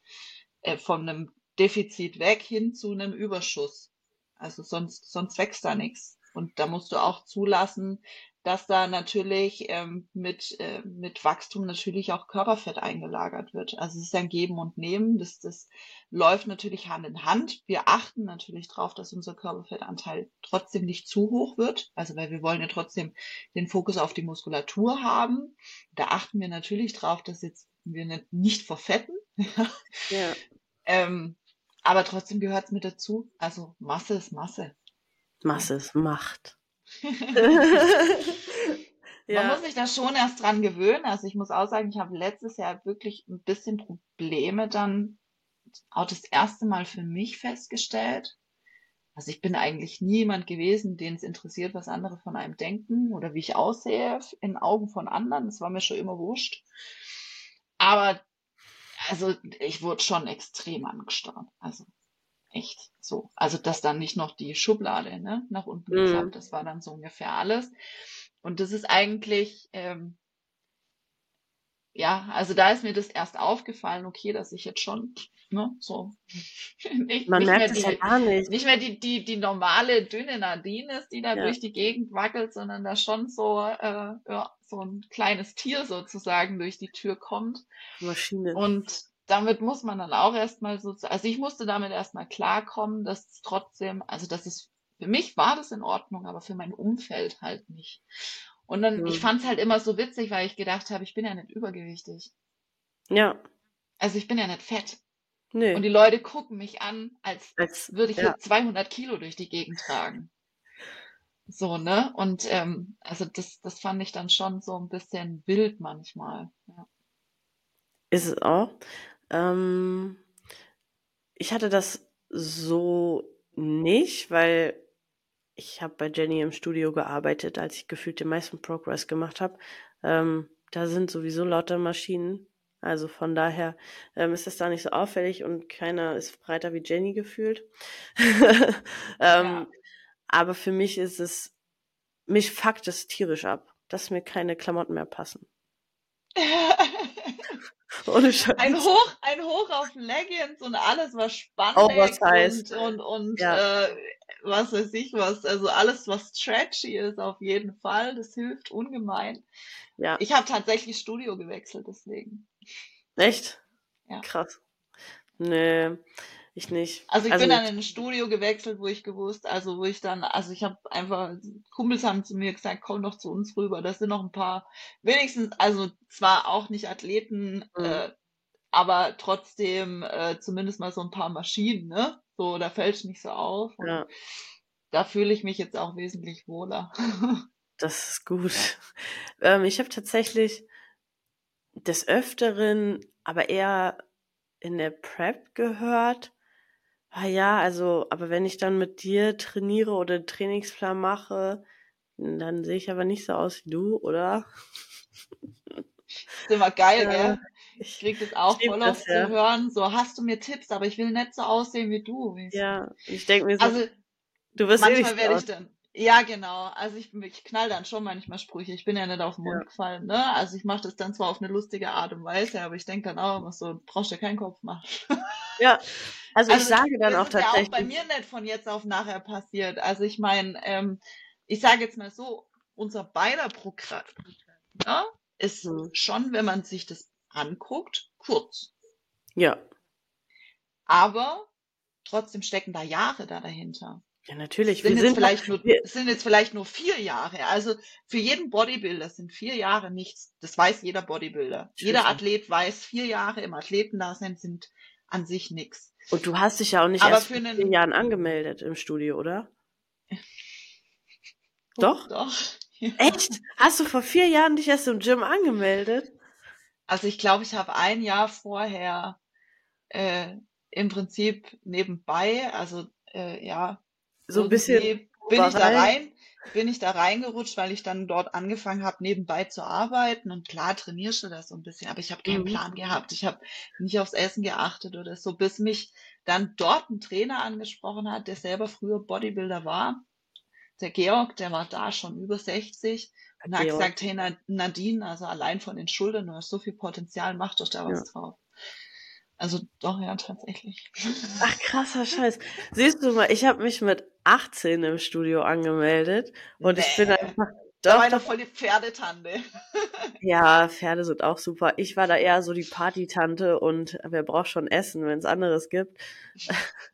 äh, von einem Defizit weg hin zu einem Überschuss. Also sonst, sonst wächst da nichts. Und da musst du auch zulassen, dass da natürlich ähm, mit, äh, mit Wachstum natürlich auch Körperfett eingelagert wird. Also es ist ein Geben und Nehmen. Das, das läuft natürlich Hand in Hand. Wir achten natürlich darauf, dass unser Körperfettanteil trotzdem nicht zu hoch wird. Also weil wir wollen ja trotzdem den Fokus auf die Muskulatur haben. Da achten wir natürlich drauf, dass jetzt wir nicht verfetten. ja. <laughs> ähm, aber trotzdem gehört es mit dazu. Also Masse ist Masse. Masse ist Macht. <laughs> ja. Man muss sich da schon erst dran gewöhnen. Also ich muss auch sagen, ich habe letztes Jahr wirklich ein bisschen Probleme dann auch das erste Mal für mich festgestellt. Also ich bin eigentlich niemand gewesen, den es interessiert, was andere von einem denken oder wie ich aussehe in Augen von anderen. Das war mir schon immer wurscht. Aber also ich wurde schon extrem angestarrt. Also echt so. Also dass dann nicht noch die Schublade ne, nach unten mhm. geklappt, das war dann so ungefähr alles. Und das ist eigentlich, ähm, ja, also da ist mir das erst aufgefallen, okay, dass ich jetzt schon, ne, so <laughs> nicht, Man nicht merkt es ja gar nicht. Nicht mehr die, die, die normale dünne Nadine ist, die da ja. durch die Gegend wackelt, sondern da schon so, äh, ja, so ein kleines Tier sozusagen durch die Tür kommt. Maschine. Und damit muss man dann auch erstmal so, also ich musste damit erstmal klarkommen, dass es trotzdem, also dass es, für mich war das in Ordnung, aber für mein Umfeld halt nicht. Und dann, mhm. ich fand es halt immer so witzig, weil ich gedacht habe, ich bin ja nicht übergewichtig. Ja. Also ich bin ja nicht fett. Nee. Und die Leute gucken mich an, als, als würde ich ja. 200 Kilo durch die Gegend tragen. So, ne? Und ähm, also das, das fand ich dann schon so ein bisschen wild manchmal. Ja. Ist es auch. Ähm, ich hatte das so nicht, weil ich habe bei Jenny im Studio gearbeitet, als ich gefühlt den meisten Progress gemacht habe. Ähm, da sind sowieso lauter Maschinen. Also von daher ähm, ist das da nicht so auffällig und keiner ist breiter wie Jenny gefühlt. <laughs> ähm, ja. Aber für mich ist es, mich fuckt es tierisch ab, dass mir keine Klamotten mehr passen. <laughs> Ohne Scheiß. Ein Hoch, ein Hoch auf Leggings und alles, was spannend Auch was heißt. und, und, und ja. äh, was weiß ich was. Also alles, was stretchy ist, auf jeden Fall. Das hilft ungemein. Ja. Ich habe tatsächlich Studio gewechselt, deswegen. Echt? Ja. Krass. Nee. Ich nicht. Also ich also bin dann in ein Studio gewechselt, wo ich gewusst, also wo ich dann, also ich habe einfach, Kumpels haben zu mir gesagt, komm doch zu uns rüber. Das sind noch ein paar, wenigstens, also zwar auch nicht Athleten, mhm. äh, aber trotzdem äh, zumindest mal so ein paar Maschinen, ne? So, da fällt es nicht so auf. Ja. Da fühle ich mich jetzt auch wesentlich wohler. <laughs> das ist gut. Ähm, ich habe tatsächlich des Öfteren, aber eher in der Prep gehört, Ah ja, also, aber wenn ich dann mit dir trainiere oder einen Trainingsplan mache, dann sehe ich aber nicht so aus wie du, oder? Ist immer geil, ja, gell? Ich krieg das auch voll oft ja. zu hören. So, hast du mir Tipps, aber ich will nicht so aussehen wie du. Ja, ich denke mir so, also, du wirst eh manchmal werde ich dann. Ja, genau. Also ich, ich knall dann schon manchmal Sprüche. Ich bin ja nicht auf den Mund ja. gefallen, ne? Also ich mache das dann zwar auf eine lustige Art und Weise, aber ich denke dann auch immer so, brauchst du keinen Kopf machen. Ja, <laughs> also, also ich sage dann auch tatsächlich. Das ist ja auch bei mir nicht von jetzt auf nachher passiert. Also ich meine, ähm, ich sage jetzt mal so, unser beider Programm ja, ist hm. schon, wenn man sich das anguckt, kurz. Ja. aber trotzdem stecken da Jahre da dahinter. Ja, natürlich. Sind Wir jetzt sind vielleicht nur, es sind jetzt vielleicht nur vier Jahre. Also für jeden Bodybuilder sind vier Jahre nichts. Das weiß jeder Bodybuilder. Jeder. Athlet weiß, vier Jahre im Athletendasein sind an sich nichts. Und du hast dich ja auch nicht Aber erst für vor einen- zehn Jahren angemeldet im Studio, oder? <laughs> Doch? Doch. <laughs> Echt? Hast du vor vier Jahren dich erst im Gym angemeldet? Also ich glaube, ich habe ein Jahr vorher äh, im Prinzip nebenbei, also äh, ja, So ein bisschen. bin ich da rein, bin ich da reingerutscht, weil ich dann dort angefangen habe, nebenbei zu arbeiten und klar trainierst du das so ein bisschen, aber ich habe keinen Mhm. Plan gehabt. Ich habe nicht aufs Essen geachtet oder so, bis mich dann dort ein Trainer angesprochen hat, der selber früher Bodybuilder war. Der Georg, der war da schon über 60 und hat Georg. gesagt, hey Na- Nadine, also allein von den Schultern, du hast so viel Potenzial, mach doch da was Ja. drauf. Also doch, ja, tatsächlich. Ach, krasser Scheiß. Siehst du mal, ich habe mich mit 18 im Studio angemeldet und ich bin Nee. einfach. Da war Doch, ich noch doch, voll die Pferdetante. <laughs> ja, Pferde sind auch super. Ich war da eher so die Partytante und wer braucht schon Essen, wenn es anderes gibt. <laughs>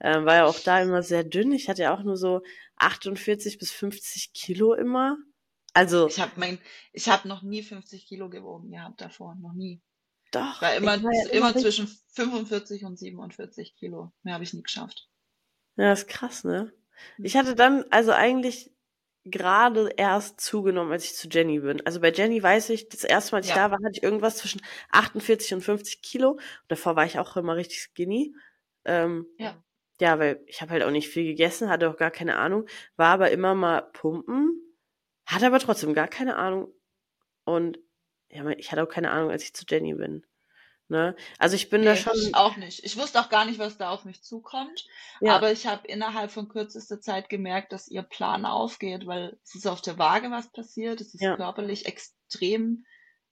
ähm, war ja auch da immer sehr dünn. Ich hatte ja auch nur so 48 bis 50 Kilo immer. Also, Ich habe mein, ich habe noch nie 50 Kilo gewogen gehabt davor, noch nie. Doch. Ich war immer, ich war ja immer zwischen 45 und 47 Kilo. Mehr habe ich nie geschafft. Ja, ist krass, ne? Ich hatte dann also eigentlich gerade erst zugenommen, als ich zu Jenny bin. Also bei Jenny weiß ich, das erste Mal, als ich Ja. da war, hatte ich irgendwas zwischen 48 und 50 Kilo. Davor war ich auch immer richtig skinny. Ähm, Ja. ja, weil ich habe halt auch nicht viel gegessen, hatte auch gar keine Ahnung, war aber immer mal pumpen, hatte aber trotzdem gar keine Ahnung. Und ja, ich hatte auch keine Ahnung, als ich zu Jenny bin. Ne? Also ich bin da Nee, schon. ich auch nicht. Ich wusste auch gar nicht, was da auf mich zukommt. Ja. Aber ich habe innerhalb von kürzester Zeit gemerkt, dass ihr Plan aufgeht, weil es ist auf der Waage was passiert. Es ist Ja. körperlich extrem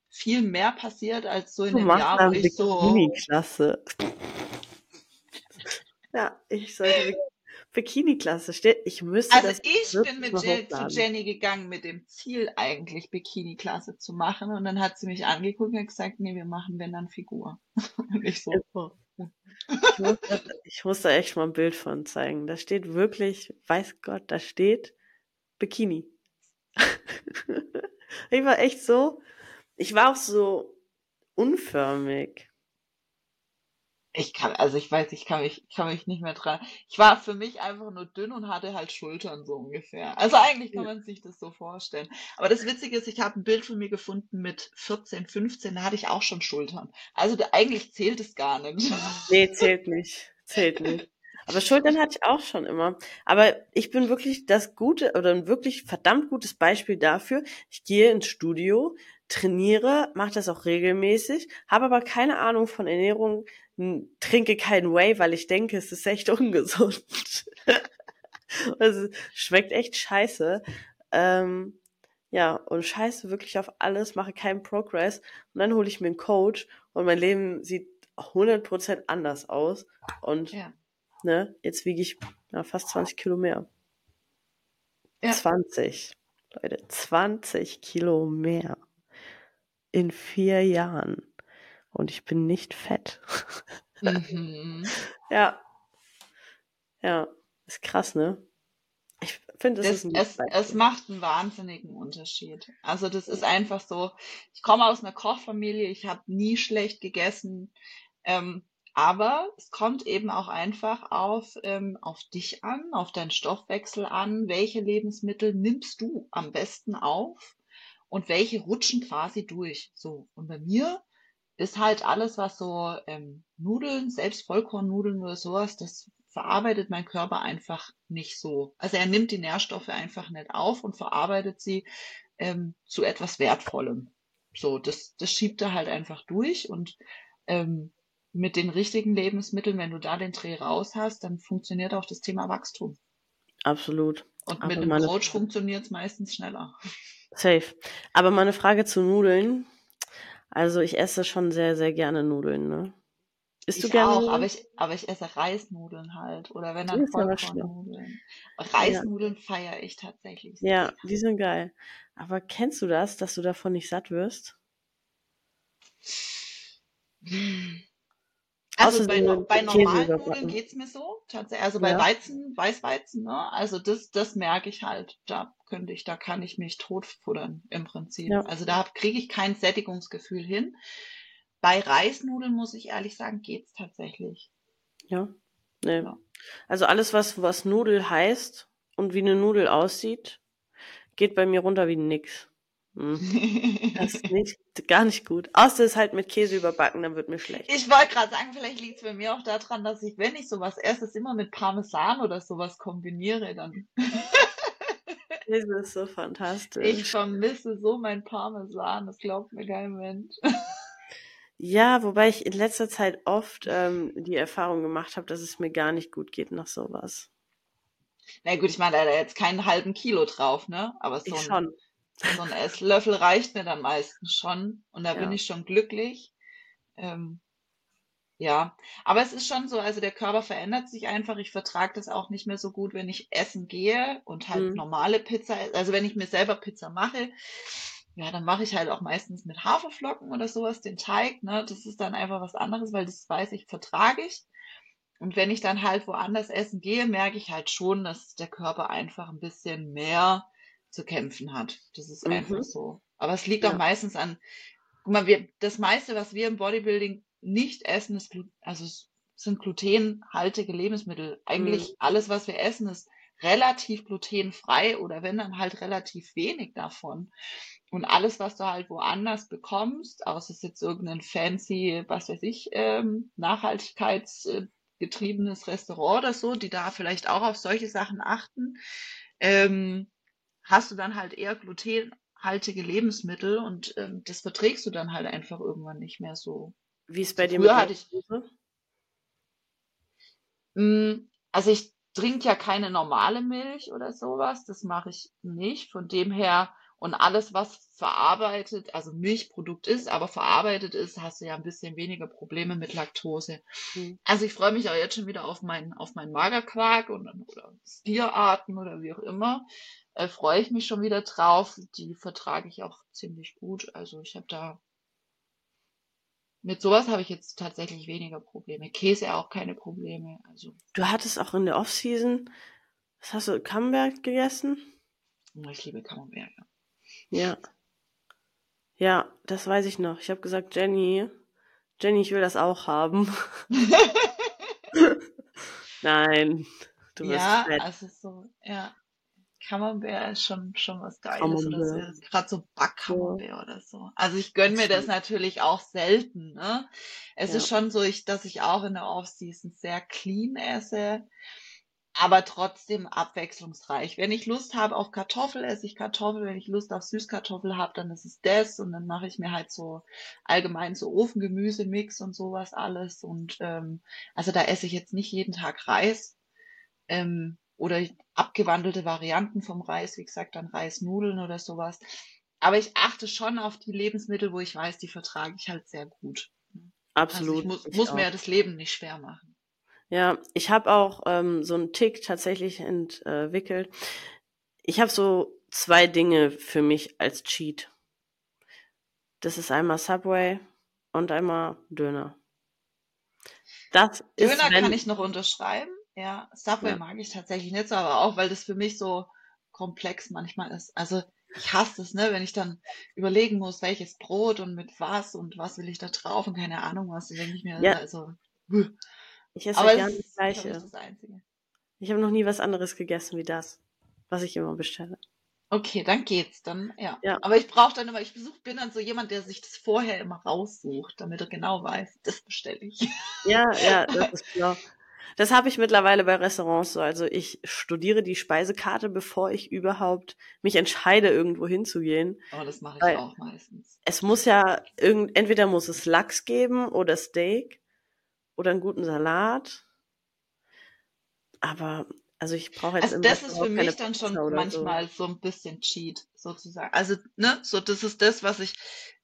viel mehr passiert als so in Du dem Jahr, wo ich so. Bikini-Klasse. <laughs> ja, ich sollte Bikini-Klasse stehen. Ich müsste Also ich bin mit Je zu. Jenny gegangen mit dem Ziel, eigentlich Bikini-Klasse zu machen. Und dann hat sie mich angeguckt und gesagt, nee, wir machen wenn dann Figur. <laughs> Und ich so, oh. Ich muss, ich muss da echt mal ein Bild von zeigen. Da steht wirklich, weiß Gott, da steht Bikini. <laughs> ich war echt so, ich war auch so unförmig. Ich kann, also ich weiß, ich kann mich, ich kann mich nicht mehr dran. Ich war für mich einfach nur dünn und hatte halt Schultern so ungefähr. Also eigentlich kann man sich das so vorstellen. Aber das Witzige ist, ich habe ein Bild von mir gefunden mit 14, 15, da hatte ich auch schon Schultern. Also da, eigentlich zählt es gar nicht. <laughs> Nee, zählt nicht. Zählt nicht. Aber Schultern hatte ich auch schon immer. Aber ich bin wirklich das gute oder ein wirklich verdammt gutes Beispiel dafür. Ich gehe ins Studio, trainiere, mache das auch regelmäßig, habe aber keine Ahnung von Ernährung, trinke keinen Whey, weil ich denke, es ist echt <laughs> ungesund. also, schmeckt echt scheiße. Ähm, ja, und scheiße wirklich auf alles, mache keinen Progress und dann hole ich mir einen Coach und mein Leben sieht 100% anders aus und Ja. ne, jetzt wiege ich ja, fast 20 Kilo mehr. Ja. 20, Leute, 20 Kilo mehr in vier Jahren und ich bin nicht fett. <laughs> Mhm. ja, ja, ist krass, ne? Ich finde, es, Beispiel. es macht einen wahnsinnigen Unterschied. Also das ist einfach so, ich komme aus einer Kochfamilie, ich habe nie schlecht gegessen, ähm, aber es kommt eben auch einfach auf, ähm, auf dich an, auf deinen Stoffwechsel an, welche Lebensmittel nimmst du am besten auf und welche rutschen quasi durch. So, und bei mir ist halt alles, was so ähm, Nudeln, selbst Vollkornnudeln oder sowas, das verarbeitet mein Körper einfach nicht so. Also er nimmt die Nährstoffe einfach nicht auf und verarbeitet sie ähm, zu etwas Wertvollem. So, das, das schiebt er halt einfach durch und ähm, mit den richtigen Lebensmitteln, wenn du da den Dreh raus hast, dann funktioniert auch das Thema Wachstum. Absolut. Und Aber mit einem Coach funktioniert es meistens schneller. Safe. Aber meine Frage zu Nudeln. Also ich esse schon sehr, sehr gerne Nudeln, ne? Isst du Ich gerne auch, Nudeln? aber ich, aber ich esse Reisnudeln halt. Oder wenn dann Vollkornnudeln. Reisnudeln feiere ich tatsächlich. sehr. Ja, die sind geil. Aber kennst du das, dass du davon nicht satt wirst? Hm. <laughs> Also bei, bei normalen Nudeln geht's mir so. Tatsächlich. Also bei ja. Weizen, Weißweizen, ne? Also das, das merke ich halt. Da könnte ich, da kann ich mich totfuttern im Prinzip. Ja. Also da kriege ich kein Sättigungsgefühl hin. Bei Reisnudeln muss ich ehrlich sagen, geht's tatsächlich. Ja. Nee. Ja. Also alles, was, was Nudel heißt und wie eine Nudel aussieht, geht bei mir runter wie nix. Hm. Das ist <laughs> nicht, gar nicht gut. Außer es halt mit Käse überbacken, dann wird mir schlecht. Ich wollte gerade sagen, vielleicht liegt es bei mir auch daran, dass ich, wenn ich sowas erstes immer mit Parmesan oder sowas kombiniere, dann. <laughs> Käse ist so fantastisch. Ich vermisse so mein Parmesan, das glaubt mir kein Mensch. Ja, wobei ich in letzter Zeit oft ähm, die Erfahrung gemacht habe, dass es mir gar nicht gut geht nach sowas. Na gut, ich meine, da jetzt keinen halben Kilo drauf, ne? Aber so ich schon. So ein Esslöffel reicht mir dann meistens schon und da ja. bin ich schon glücklich. Ähm, ja, aber es ist schon so, also der Körper verändert sich einfach. Ich vertrage das auch nicht mehr so gut, wenn ich essen gehe und halt mhm. normale Pizza, also wenn ich mir selber Pizza mache, ja, dann mache ich halt auch meistens mit Haferflocken oder sowas den Teig, ne? Das ist dann einfach was anderes, weil das weiß ich, vertrage ich. Und wenn ich dann halt woanders essen gehe, merke ich halt schon, dass der Körper einfach ein bisschen mehr zu kämpfen hat. Das ist mhm. einfach so. Aber es liegt ja. auch meistens an, guck mal, wir, das meiste, was wir im Bodybuilding nicht essen, ist, also sind glutenhaltige Lebensmittel. Eigentlich mhm. alles, was wir essen, ist relativ glutenfrei oder wenn dann halt relativ wenig davon. Und alles, was du halt woanders bekommst, außer es ist jetzt irgendein fancy, was weiß ich, ähm, nachhaltigkeitsgetriebenes Restaurant oder so, die da vielleicht auch auf solche Sachen achten, ähm, hast du dann halt eher glutenhaltige Lebensmittel und ähm, das verträgst du dann halt einfach irgendwann nicht mehr so. Wie ist bei dir Früher hatte ich. Hm, also ich trinke ja keine normale Milch oder sowas, das mache ich nicht. Von dem her und alles, was verarbeitet, also Milchprodukt ist, aber verarbeitet ist, hast du ja ein bisschen weniger Probleme mit Laktose. Mhm. Also ich freue mich auch jetzt schon wieder auf meinen auf meinen Magerquark und oder Stierarten oder wie auch immer äh, freue ich mich schon wieder drauf. Die vertrage ich auch ziemlich gut. Also ich habe da mit sowas habe ich jetzt tatsächlich weniger Probleme. Käse auch keine Probleme. Also du hattest auch in der Offseason, was hast du, Camembert gegessen? Ich liebe Camembert, ja. Ja. Das weiß ich noch. Ich habe gesagt, Jenny, Jenny, ich will das auch haben. <laughs> <laughs> Nein, du bist ja, fett. also so, ja. Camembert ist schon, schon was Geiles. Oder so. Gerade so Backcamembert ja. oder so. Also ich gönne mir das natürlich auch selten. Ne? Es ja. ist schon so, ich, dass ich auch in der Off-Season sehr clean esse, aber trotzdem abwechslungsreich. Wenn ich Lust habe auf Kartoffel, esse ich Kartoffel. Wenn ich Lust auf Süßkartoffel habe, dann ist es das. Und dann mache ich mir halt so allgemein so Ofengemüse-Mix und sowas alles. Und ähm, also da esse ich jetzt nicht jeden Tag Reis. Ähm, oder abgewandelte Varianten vom Reis, wie gesagt, dann Reisnudeln oder sowas. Aber ich achte schon auf die Lebensmittel, wo ich weiß, die vertrage ich halt sehr gut. Absolut. Also ich muss, muss mir ja das Leben nicht schwer machen. Ja, ich habe auch ähm, so einen Tick tatsächlich entwickelt. Ich habe so zwei Dinge für mich als Cheat. Das ist einmal Subway und einmal Döner. Das Döner ist, wenn, kann ich noch unterschreiben. Ja, Subway ja. mag ich tatsächlich nicht so, aber auch, weil das für mich so komplex manchmal ist. Also ich hasse es, ne, wenn ich dann überlegen muss, welches Brot und mit was und was will ich da drauf und keine Ahnung was, dann denke ich mir, ja. also. Ich esse aber gerne das Gleiche. Das Einzige. Ich habe noch nie was anderes gegessen wie das, was ich immer bestelle. Okay, dann geht's, dann ja. ja. Aber ich brauche dann immer, ich besuch, bin dann so jemand, der sich das vorher immer raussucht, damit er genau weiß, das bestelle ich. Ja, ja, <laughs> das ist klar. Das habe ich mittlerweile bei Restaurants so. Also ich studiere die Speisekarte, bevor ich überhaupt mich entscheide, irgendwo hinzugehen. Oh, das mache ich Weil auch meistens. Es muss ja irgend, entweder muss es Lachs geben oder Steak oder einen guten Salat. Aber also ich brauche jetzt also das ist für mich dann schon manchmal so. so. ein bisschen Cheat sozusagen. Also ne, so das ist das, was ich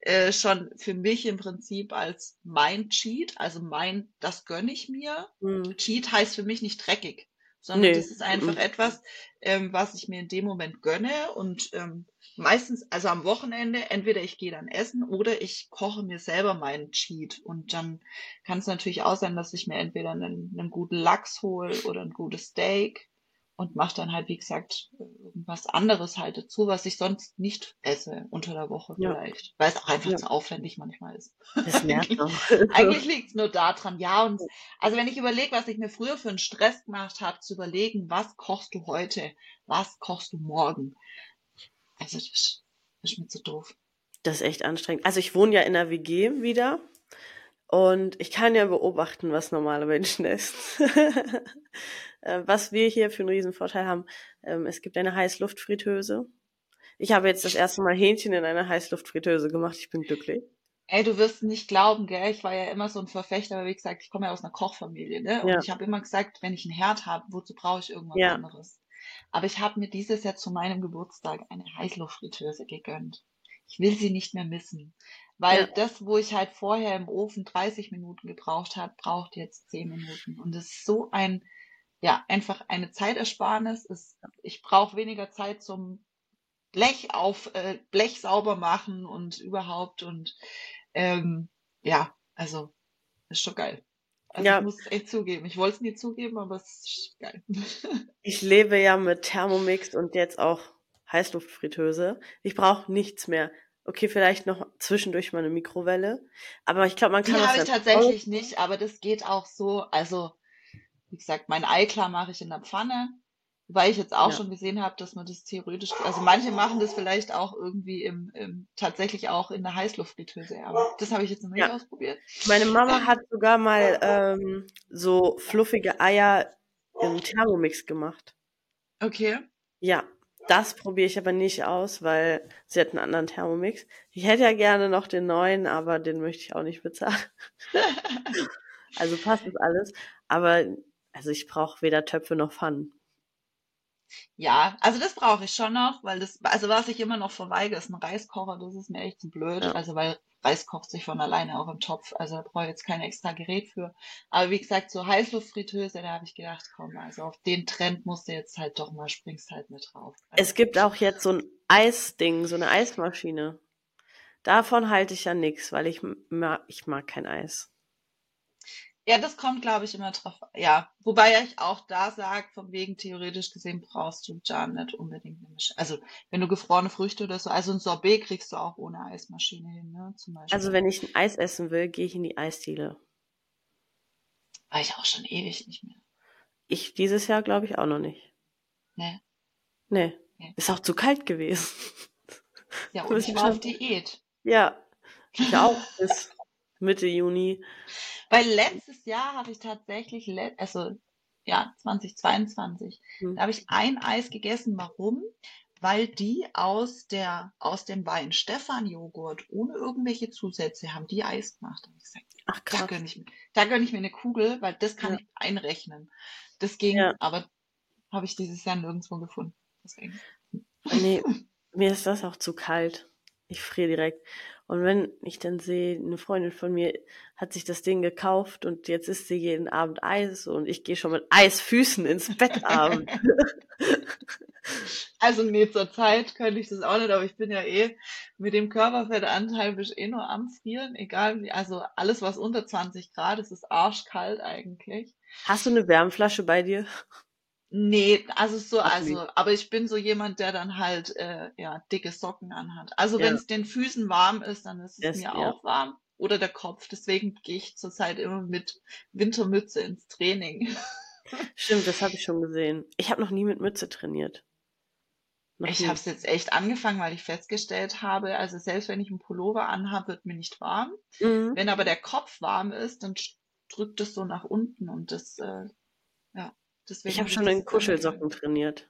äh, schon für mich im Prinzip als mein Cheat, also mein, das gönne ich mir. Mhm. Cheat heißt für mich nicht dreckig, sondern nee. das ist einfach etwas, ähm, was ich mir in dem Moment gönne. Und ähm, meistens, also am Wochenende, entweder ich gehe dann essen oder ich koche mir selber meinen Cheat. Und dann kann es natürlich auch sein, dass ich mir entweder einen, einen guten Lachs hole oder ein gutes Steak und mache dann halt, wie gesagt, irgendwas anderes halt dazu, was ich sonst nicht esse unter der Woche ja. vielleicht, weil es auch einfach ja. zu aufwendig manchmal ist. Das <laughs> nervt auch. Eigentlich liegt es nur daran, ja. Und also wenn ich überlege, was ich mir früher für einen Stress gemacht habe, zu überlegen, was kochst du heute, was kochst du morgen. Also das ist, das ist mir zu doof. Das ist echt anstrengend. Also ich wohne ja in der WG wieder und ich kann ja beobachten, was normale Menschen essen. <laughs> Äh, was wir hier für einen riesen Vorteil haben, ähm, es gibt eine Heißluftfritteuse. Ich habe jetzt das erste Mal Hähnchen in einer Heißluftfritteuse gemacht. Ich bin glücklich. Ey, du wirst nicht glauben, gell? Ich war ja immer so ein Verfechter, aber wie gesagt, ich komme ja aus einer Kochfamilie, ne? Und ja. ich habe immer gesagt, wenn ich einen Herd habe, wozu brauche ich irgendwas ja. anderes? Aber ich habe mir dieses Jahr zu meinem Geburtstag eine Heißluftfritteuse gegönnt. Ich will sie nicht mehr missen. Weil ja. das, wo ich halt vorher im Ofen 30 Minuten gebraucht habe, braucht jetzt 10 Minuten. Und das ist so ein, ja, einfach eine Zeitersparnis. Ist, ich brauche weniger Zeit zum Blech auf, äh, Blech sauber machen und überhaupt. Und ähm, ja, also ist schon geil. Also ja. ich muss es echt zugeben. Ich wollte es nie zugeben, aber es ist geil. <laughs> ich lebe ja mit Thermomix und jetzt auch Heißluftfritteuse. Ich brauche nichts mehr. Okay, vielleicht noch zwischendurch mal eine Mikrowelle. Aber ich glaube, man kann Die habe ich tatsächlich nicht, aber das geht auch so. Also, wie gesagt, mein Ei klar mache ich in der Pfanne. Weil ich jetzt auch ja. schon gesehen habe, dass man das theoretisch, also manche machen das vielleicht auch irgendwie im, im tatsächlich auch in der Heißluftfritteuse, aber das habe ich jetzt noch nicht ja. ausprobiert. Meine Mama hat sogar mal ähm, so fluffige Eier im Thermomix gemacht. Okay. Ja, das probiere ich aber nicht aus, weil sie hat einen anderen Thermomix. Ich hätte ja gerne noch den neuen, aber den möchte ich auch nicht bezahlen. <laughs> also passt das alles. Aber also ich brauche weder Töpfe noch Pfannen. Ja, also das brauche ich schon noch, weil das, also was ich immer noch verweige, ist ein Reiskocher. Das ist mir echt zu blöd. Ja. Also weil Reis kocht sich von alleine auch im Topf. Also da brauche ich jetzt kein extra Gerät für. Aber wie gesagt, so Heißluftfritteuse, da habe ich gedacht, komm, also auf den Trend musst du jetzt halt doch mal, springst halt mit drauf. Also es gibt auch jetzt so ein Eisding, so eine Eismaschine. Davon halte ich ja nichts, weil ich, ich mag kein Eis. Ja, das kommt, glaube ich, immer drauf. Ja, wobei ich auch da sage, von wegen theoretisch gesehen brauchst du da nicht unbedingt eine Maschine. Also wenn du gefrorene Früchte oder so, also ein Sorbet kriegst du auch ohne Eismaschine hin, ne? Zum Beispiel. Also wenn ich ein Eis essen will, gehe ich in die Eisdiele. War ich auch schon ewig nicht mehr. Ich dieses Jahr glaube ich auch noch nicht. Nee. Nee. nee. Ist auch zu kalt gewesen. Ja, <laughs> und ich war auf Diät. Ja. Ich auch bis Mitte Juni. Weil letztes Jahr habe ich tatsächlich, also ja, 2022, hm. da habe ich ein Eis gegessen. Warum? Weil die aus der, aus dem Wein Stefan Joghurt ohne irgendwelche Zusätze haben die Eis gemacht. Und ich gesagt, Ach, krass. Da gönne ich, da gönn ich mir eine Kugel, weil das kann ja. ich einrechnen. Das ging, ja. aber habe ich dieses Jahr nirgendwo gefunden. Deswegen. Nee, <laughs> mir ist das auch zu kalt. Ich friere direkt. Und wenn ich dann sehe, eine Freundin von mir hat sich das Ding gekauft und jetzt isst sie jeden Abend Eis und ich gehe schon mit Eisfüßen ins Bett abend. <laughs> Also nee, zur Zeit könnte ich das auch nicht, aber ich bin ja eh mit dem Körperfettanteil bin ich eh nur am Frieren, egal wie, also alles was unter 20 Grad ist, ist arschkalt eigentlich. Hast du eine Wärmflasche bei dir? Nee, also so, also, aber ich bin so jemand, der dann halt äh, ja dicke Socken anhat. Also ja. wenn es den Füßen warm ist, dann ist es mir ja. auch warm. Oder der Kopf. Deswegen gehe ich zurzeit immer mit Wintermütze ins Training. <laughs> Stimmt, das habe ich schon gesehen. Ich habe noch nie mit Mütze trainiert. Noch ich habe es jetzt echt angefangen, weil ich festgestellt habe, also selbst wenn ich einen Pullover anhabe, wird mir nicht warm. Mhm. Wenn aber der Kopf warm ist, dann drückt es so nach unten und das äh, ja Deswegen ich habe schon in Kuschelsocken trainiert.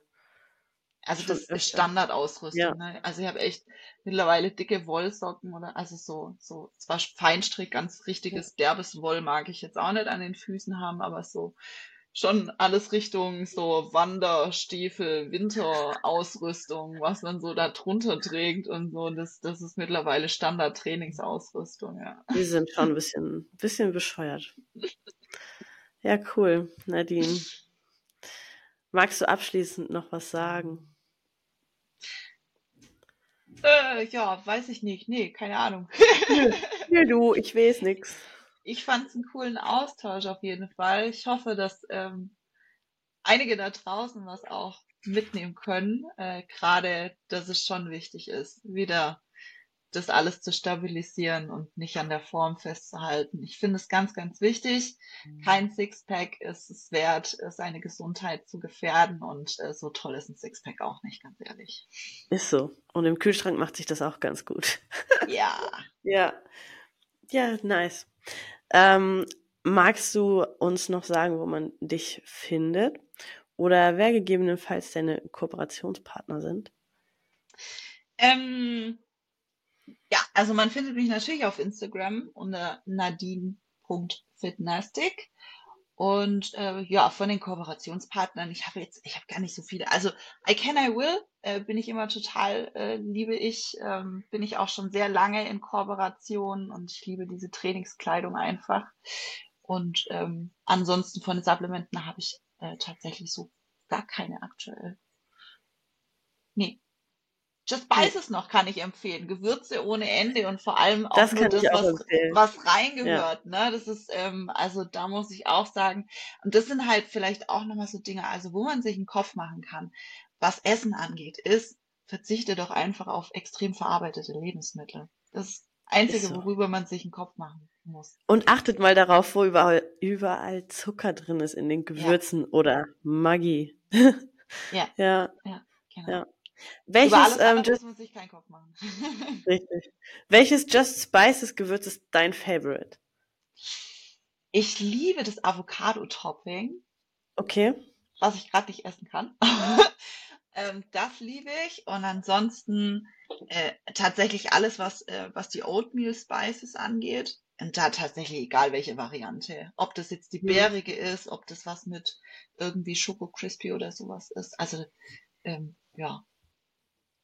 Also das ist Standardausrüstung. Ja. Ne? Also ich habe echt mittlerweile dicke Wollsocken oder also so so zwar Feinstrick, ganz richtiges derbes Woll mag ich jetzt auch nicht an den Füßen haben, aber so schon alles Richtung so Wanderstiefel, Winterausrüstung, was man so da drunter trägt und so. Das, das ist mittlerweile Standard-Trainingsausrüstung, ja. Die sind schon ein bisschen, bisschen bescheuert. Ja, cool, Nadine. <laughs> Magst du abschließend noch was sagen? Äh, ja, weiß ich nicht. Nee, keine Ahnung. <laughs> Nö, du, ich weiß nix. Ich fand es einen coolen Austausch auf jeden Fall. Ich hoffe, dass ähm, einige da draußen was auch mitnehmen können. Äh, Gerade, dass es schon wichtig ist, wieder das alles zu stabilisieren und nicht an der Form festzuhalten. Ich finde es ganz, ganz wichtig. Mhm. Kein Sixpack ist es wert, seine Gesundheit zu gefährden und äh, so toll ist ein Sixpack auch nicht, ganz ehrlich. Ist so. Und im Kühlschrank macht sich das auch ganz gut. <laughs> Ja. ja. Ja, nice. Ähm, magst du uns noch sagen, wo man dich findet? Oder wer gegebenenfalls deine Kooperationspartner sind? Ähm, ja, also man findet mich natürlich auf Instagram unter nadine.fitnastic. Und äh, ja, von den Kooperationspartnern, ich habe jetzt, ich habe gar nicht so viele. Also I Can I Will äh, bin ich immer total, äh, liebe ich, ähm, bin ich auch schon sehr lange in Kooperation und ich liebe diese Trainingskleidung einfach. Und ähm, ansonsten von den Supplementen habe ich äh, tatsächlich so gar keine aktuell. Nee, Just Spices noch kann ich empfehlen. Gewürze ohne Ende und vor allem auch das nur das, was, was reingehört. Ja. Ne? Das ist, ähm, also da muss ich auch sagen, und das sind halt vielleicht auch nochmal so Dinge, also wo man sich einen Kopf machen kann, was Essen angeht, ist, verzichte doch einfach auf extrem verarbeitete Lebensmittel. Das Einzige, so. worüber man sich einen Kopf machen muss. Und achtet mal darauf, wo überall, überall Zucker drin ist in den Gewürzen ja. oder Maggi. <laughs> ja. ja. Ja, genau. Ja. Welches, Über alles ähm, muss man sich keinen Kopf machen. <laughs> richtig. Welches Just Spices Gewürz ist dein Favorite? Ich liebe das Avocado-Topping. Okay. Was ich gerade nicht essen kann. <laughs> ähm, das liebe ich. Und ansonsten äh, tatsächlich alles, was, äh, was die Oatmeal Spices angeht. Und da tatsächlich egal welche Variante. Ob das jetzt die mhm. bärige ist, ob das was mit irgendwie Schoko Crispy oder sowas ist. Also ähm, ja,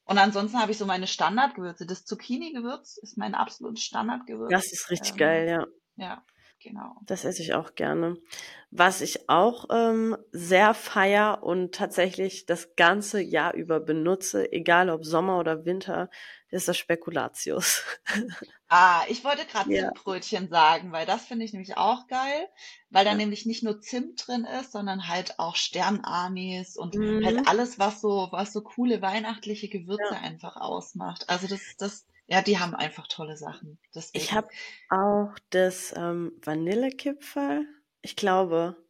und ansonsten habe ich so meine Standardgewürze. Das Zucchini-Gewürz ist mein absolutes Standardgewürz. Das ist richtig ähm, geil, ja. Ja, genau. Das esse ich auch gerne. Was ich auch ähm, sehr feier und tatsächlich das ganze Jahr über benutze, egal ob Sommer oder Winter, ist das Spekulatius. <laughs> Ah, ich wollte gerade ja. Zimtbrötchen sagen, weil das finde ich nämlich auch geil, weil da ja. nämlich nicht nur Zimt drin ist, sondern halt auch Sternanis und halt mhm. halt alles, was so, was so coole weihnachtliche Gewürze ja. einfach ausmacht. Also das, das, ja, die haben einfach tolle Sachen. Deswegen. Ich habe auch das ähm, Vanillekipferl. Ich glaube.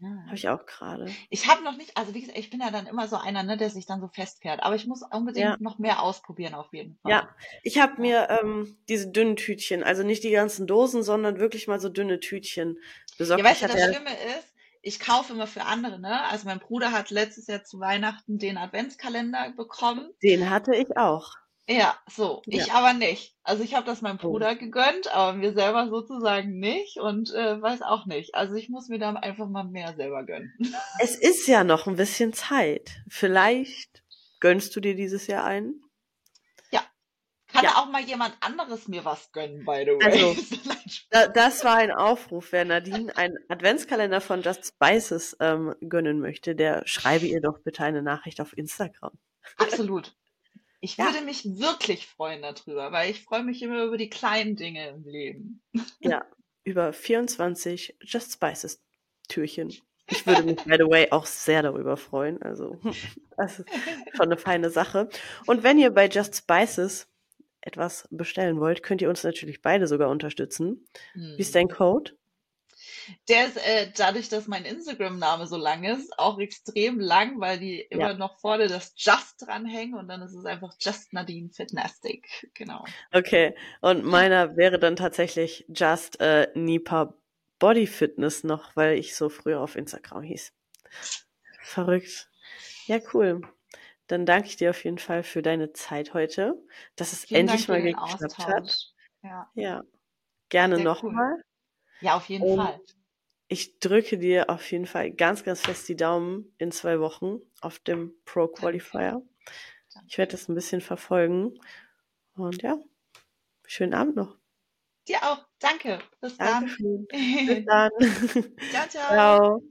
Habe ich auch gerade. Ich habe noch nicht, also wie gesagt, ich bin ja dann immer so einer, ne, der sich dann so festfährt. Aber ich muss unbedingt ja. noch mehr ausprobieren auf jeden Fall. Ja, ich habe mir ähm, diese dünnen Tütchen, also nicht die ganzen Dosen, sondern wirklich mal so dünne Tütchen besorgt. Ja, weißt du, das ja Schlimme ist, ich kaufe immer für andere, ne? Also mein Bruder hat letztes Jahr zu Weihnachten den Adventskalender bekommen. Den hatte ich auch. Ja, so. Ja. Ich aber nicht. Also ich habe das meinem oh. Bruder oh. gegönnt, aber mir selber sozusagen nicht und äh, weiß auch nicht. Also ich muss mir da einfach mal mehr selber gönnen. <laughs> Es ist ja noch ein bisschen Zeit. Vielleicht gönnst du dir dieses Jahr einen? Ja. Kann ja. auch mal jemand anderes mir was gönnen, by the way. Also, <laughs> da, das war ein Aufruf. Wer Nadine einen Adventskalender von Just Spices ähm, gönnen möchte, der schreibe ihr doch bitte eine Nachricht auf Instagram. Absolut. Ich ja. würde mich wirklich freuen darüber, weil ich freue mich immer über die kleinen Dinge im Leben. Ja, über 24 Just Spices Türchen. Ich würde mich, by the way, auch sehr darüber freuen. Also, <laughs> das ist schon eine feine Sache. Und wenn ihr bei Just Spices etwas bestellen wollt, könnt ihr uns natürlich beide sogar unterstützen. Hm. Wie ist dein Code? Der ist äh, dadurch, dass mein Instagram-Name so lang ist, auch extrem lang, weil die immer noch vorne das Just dranhängen und dann ist es einfach Just Nadine Fitnastic. Genau. Okay. Und meiner wäre dann tatsächlich Just äh, Nipa Body Fitness noch, weil ich so früher auf Instagram hieß. Verrückt. Ja, cool. Dann danke ich dir auf jeden Fall für deine Zeit heute, dass es Vielen endlich mal geklappt Austausch. hat. Ja. ja. Gerne nochmal. Cool. Ja, auf jeden Und Fall. Ich drücke dir auf jeden Fall ganz, ganz fest die Daumen in zwei Wochen auf dem Pro Qualifier. Ich werde das ein bisschen verfolgen. Und ja, schönen Abend noch. Dir auch. Danke. Bis dann. <laughs> Bis dann. ciao, ciao. ciao.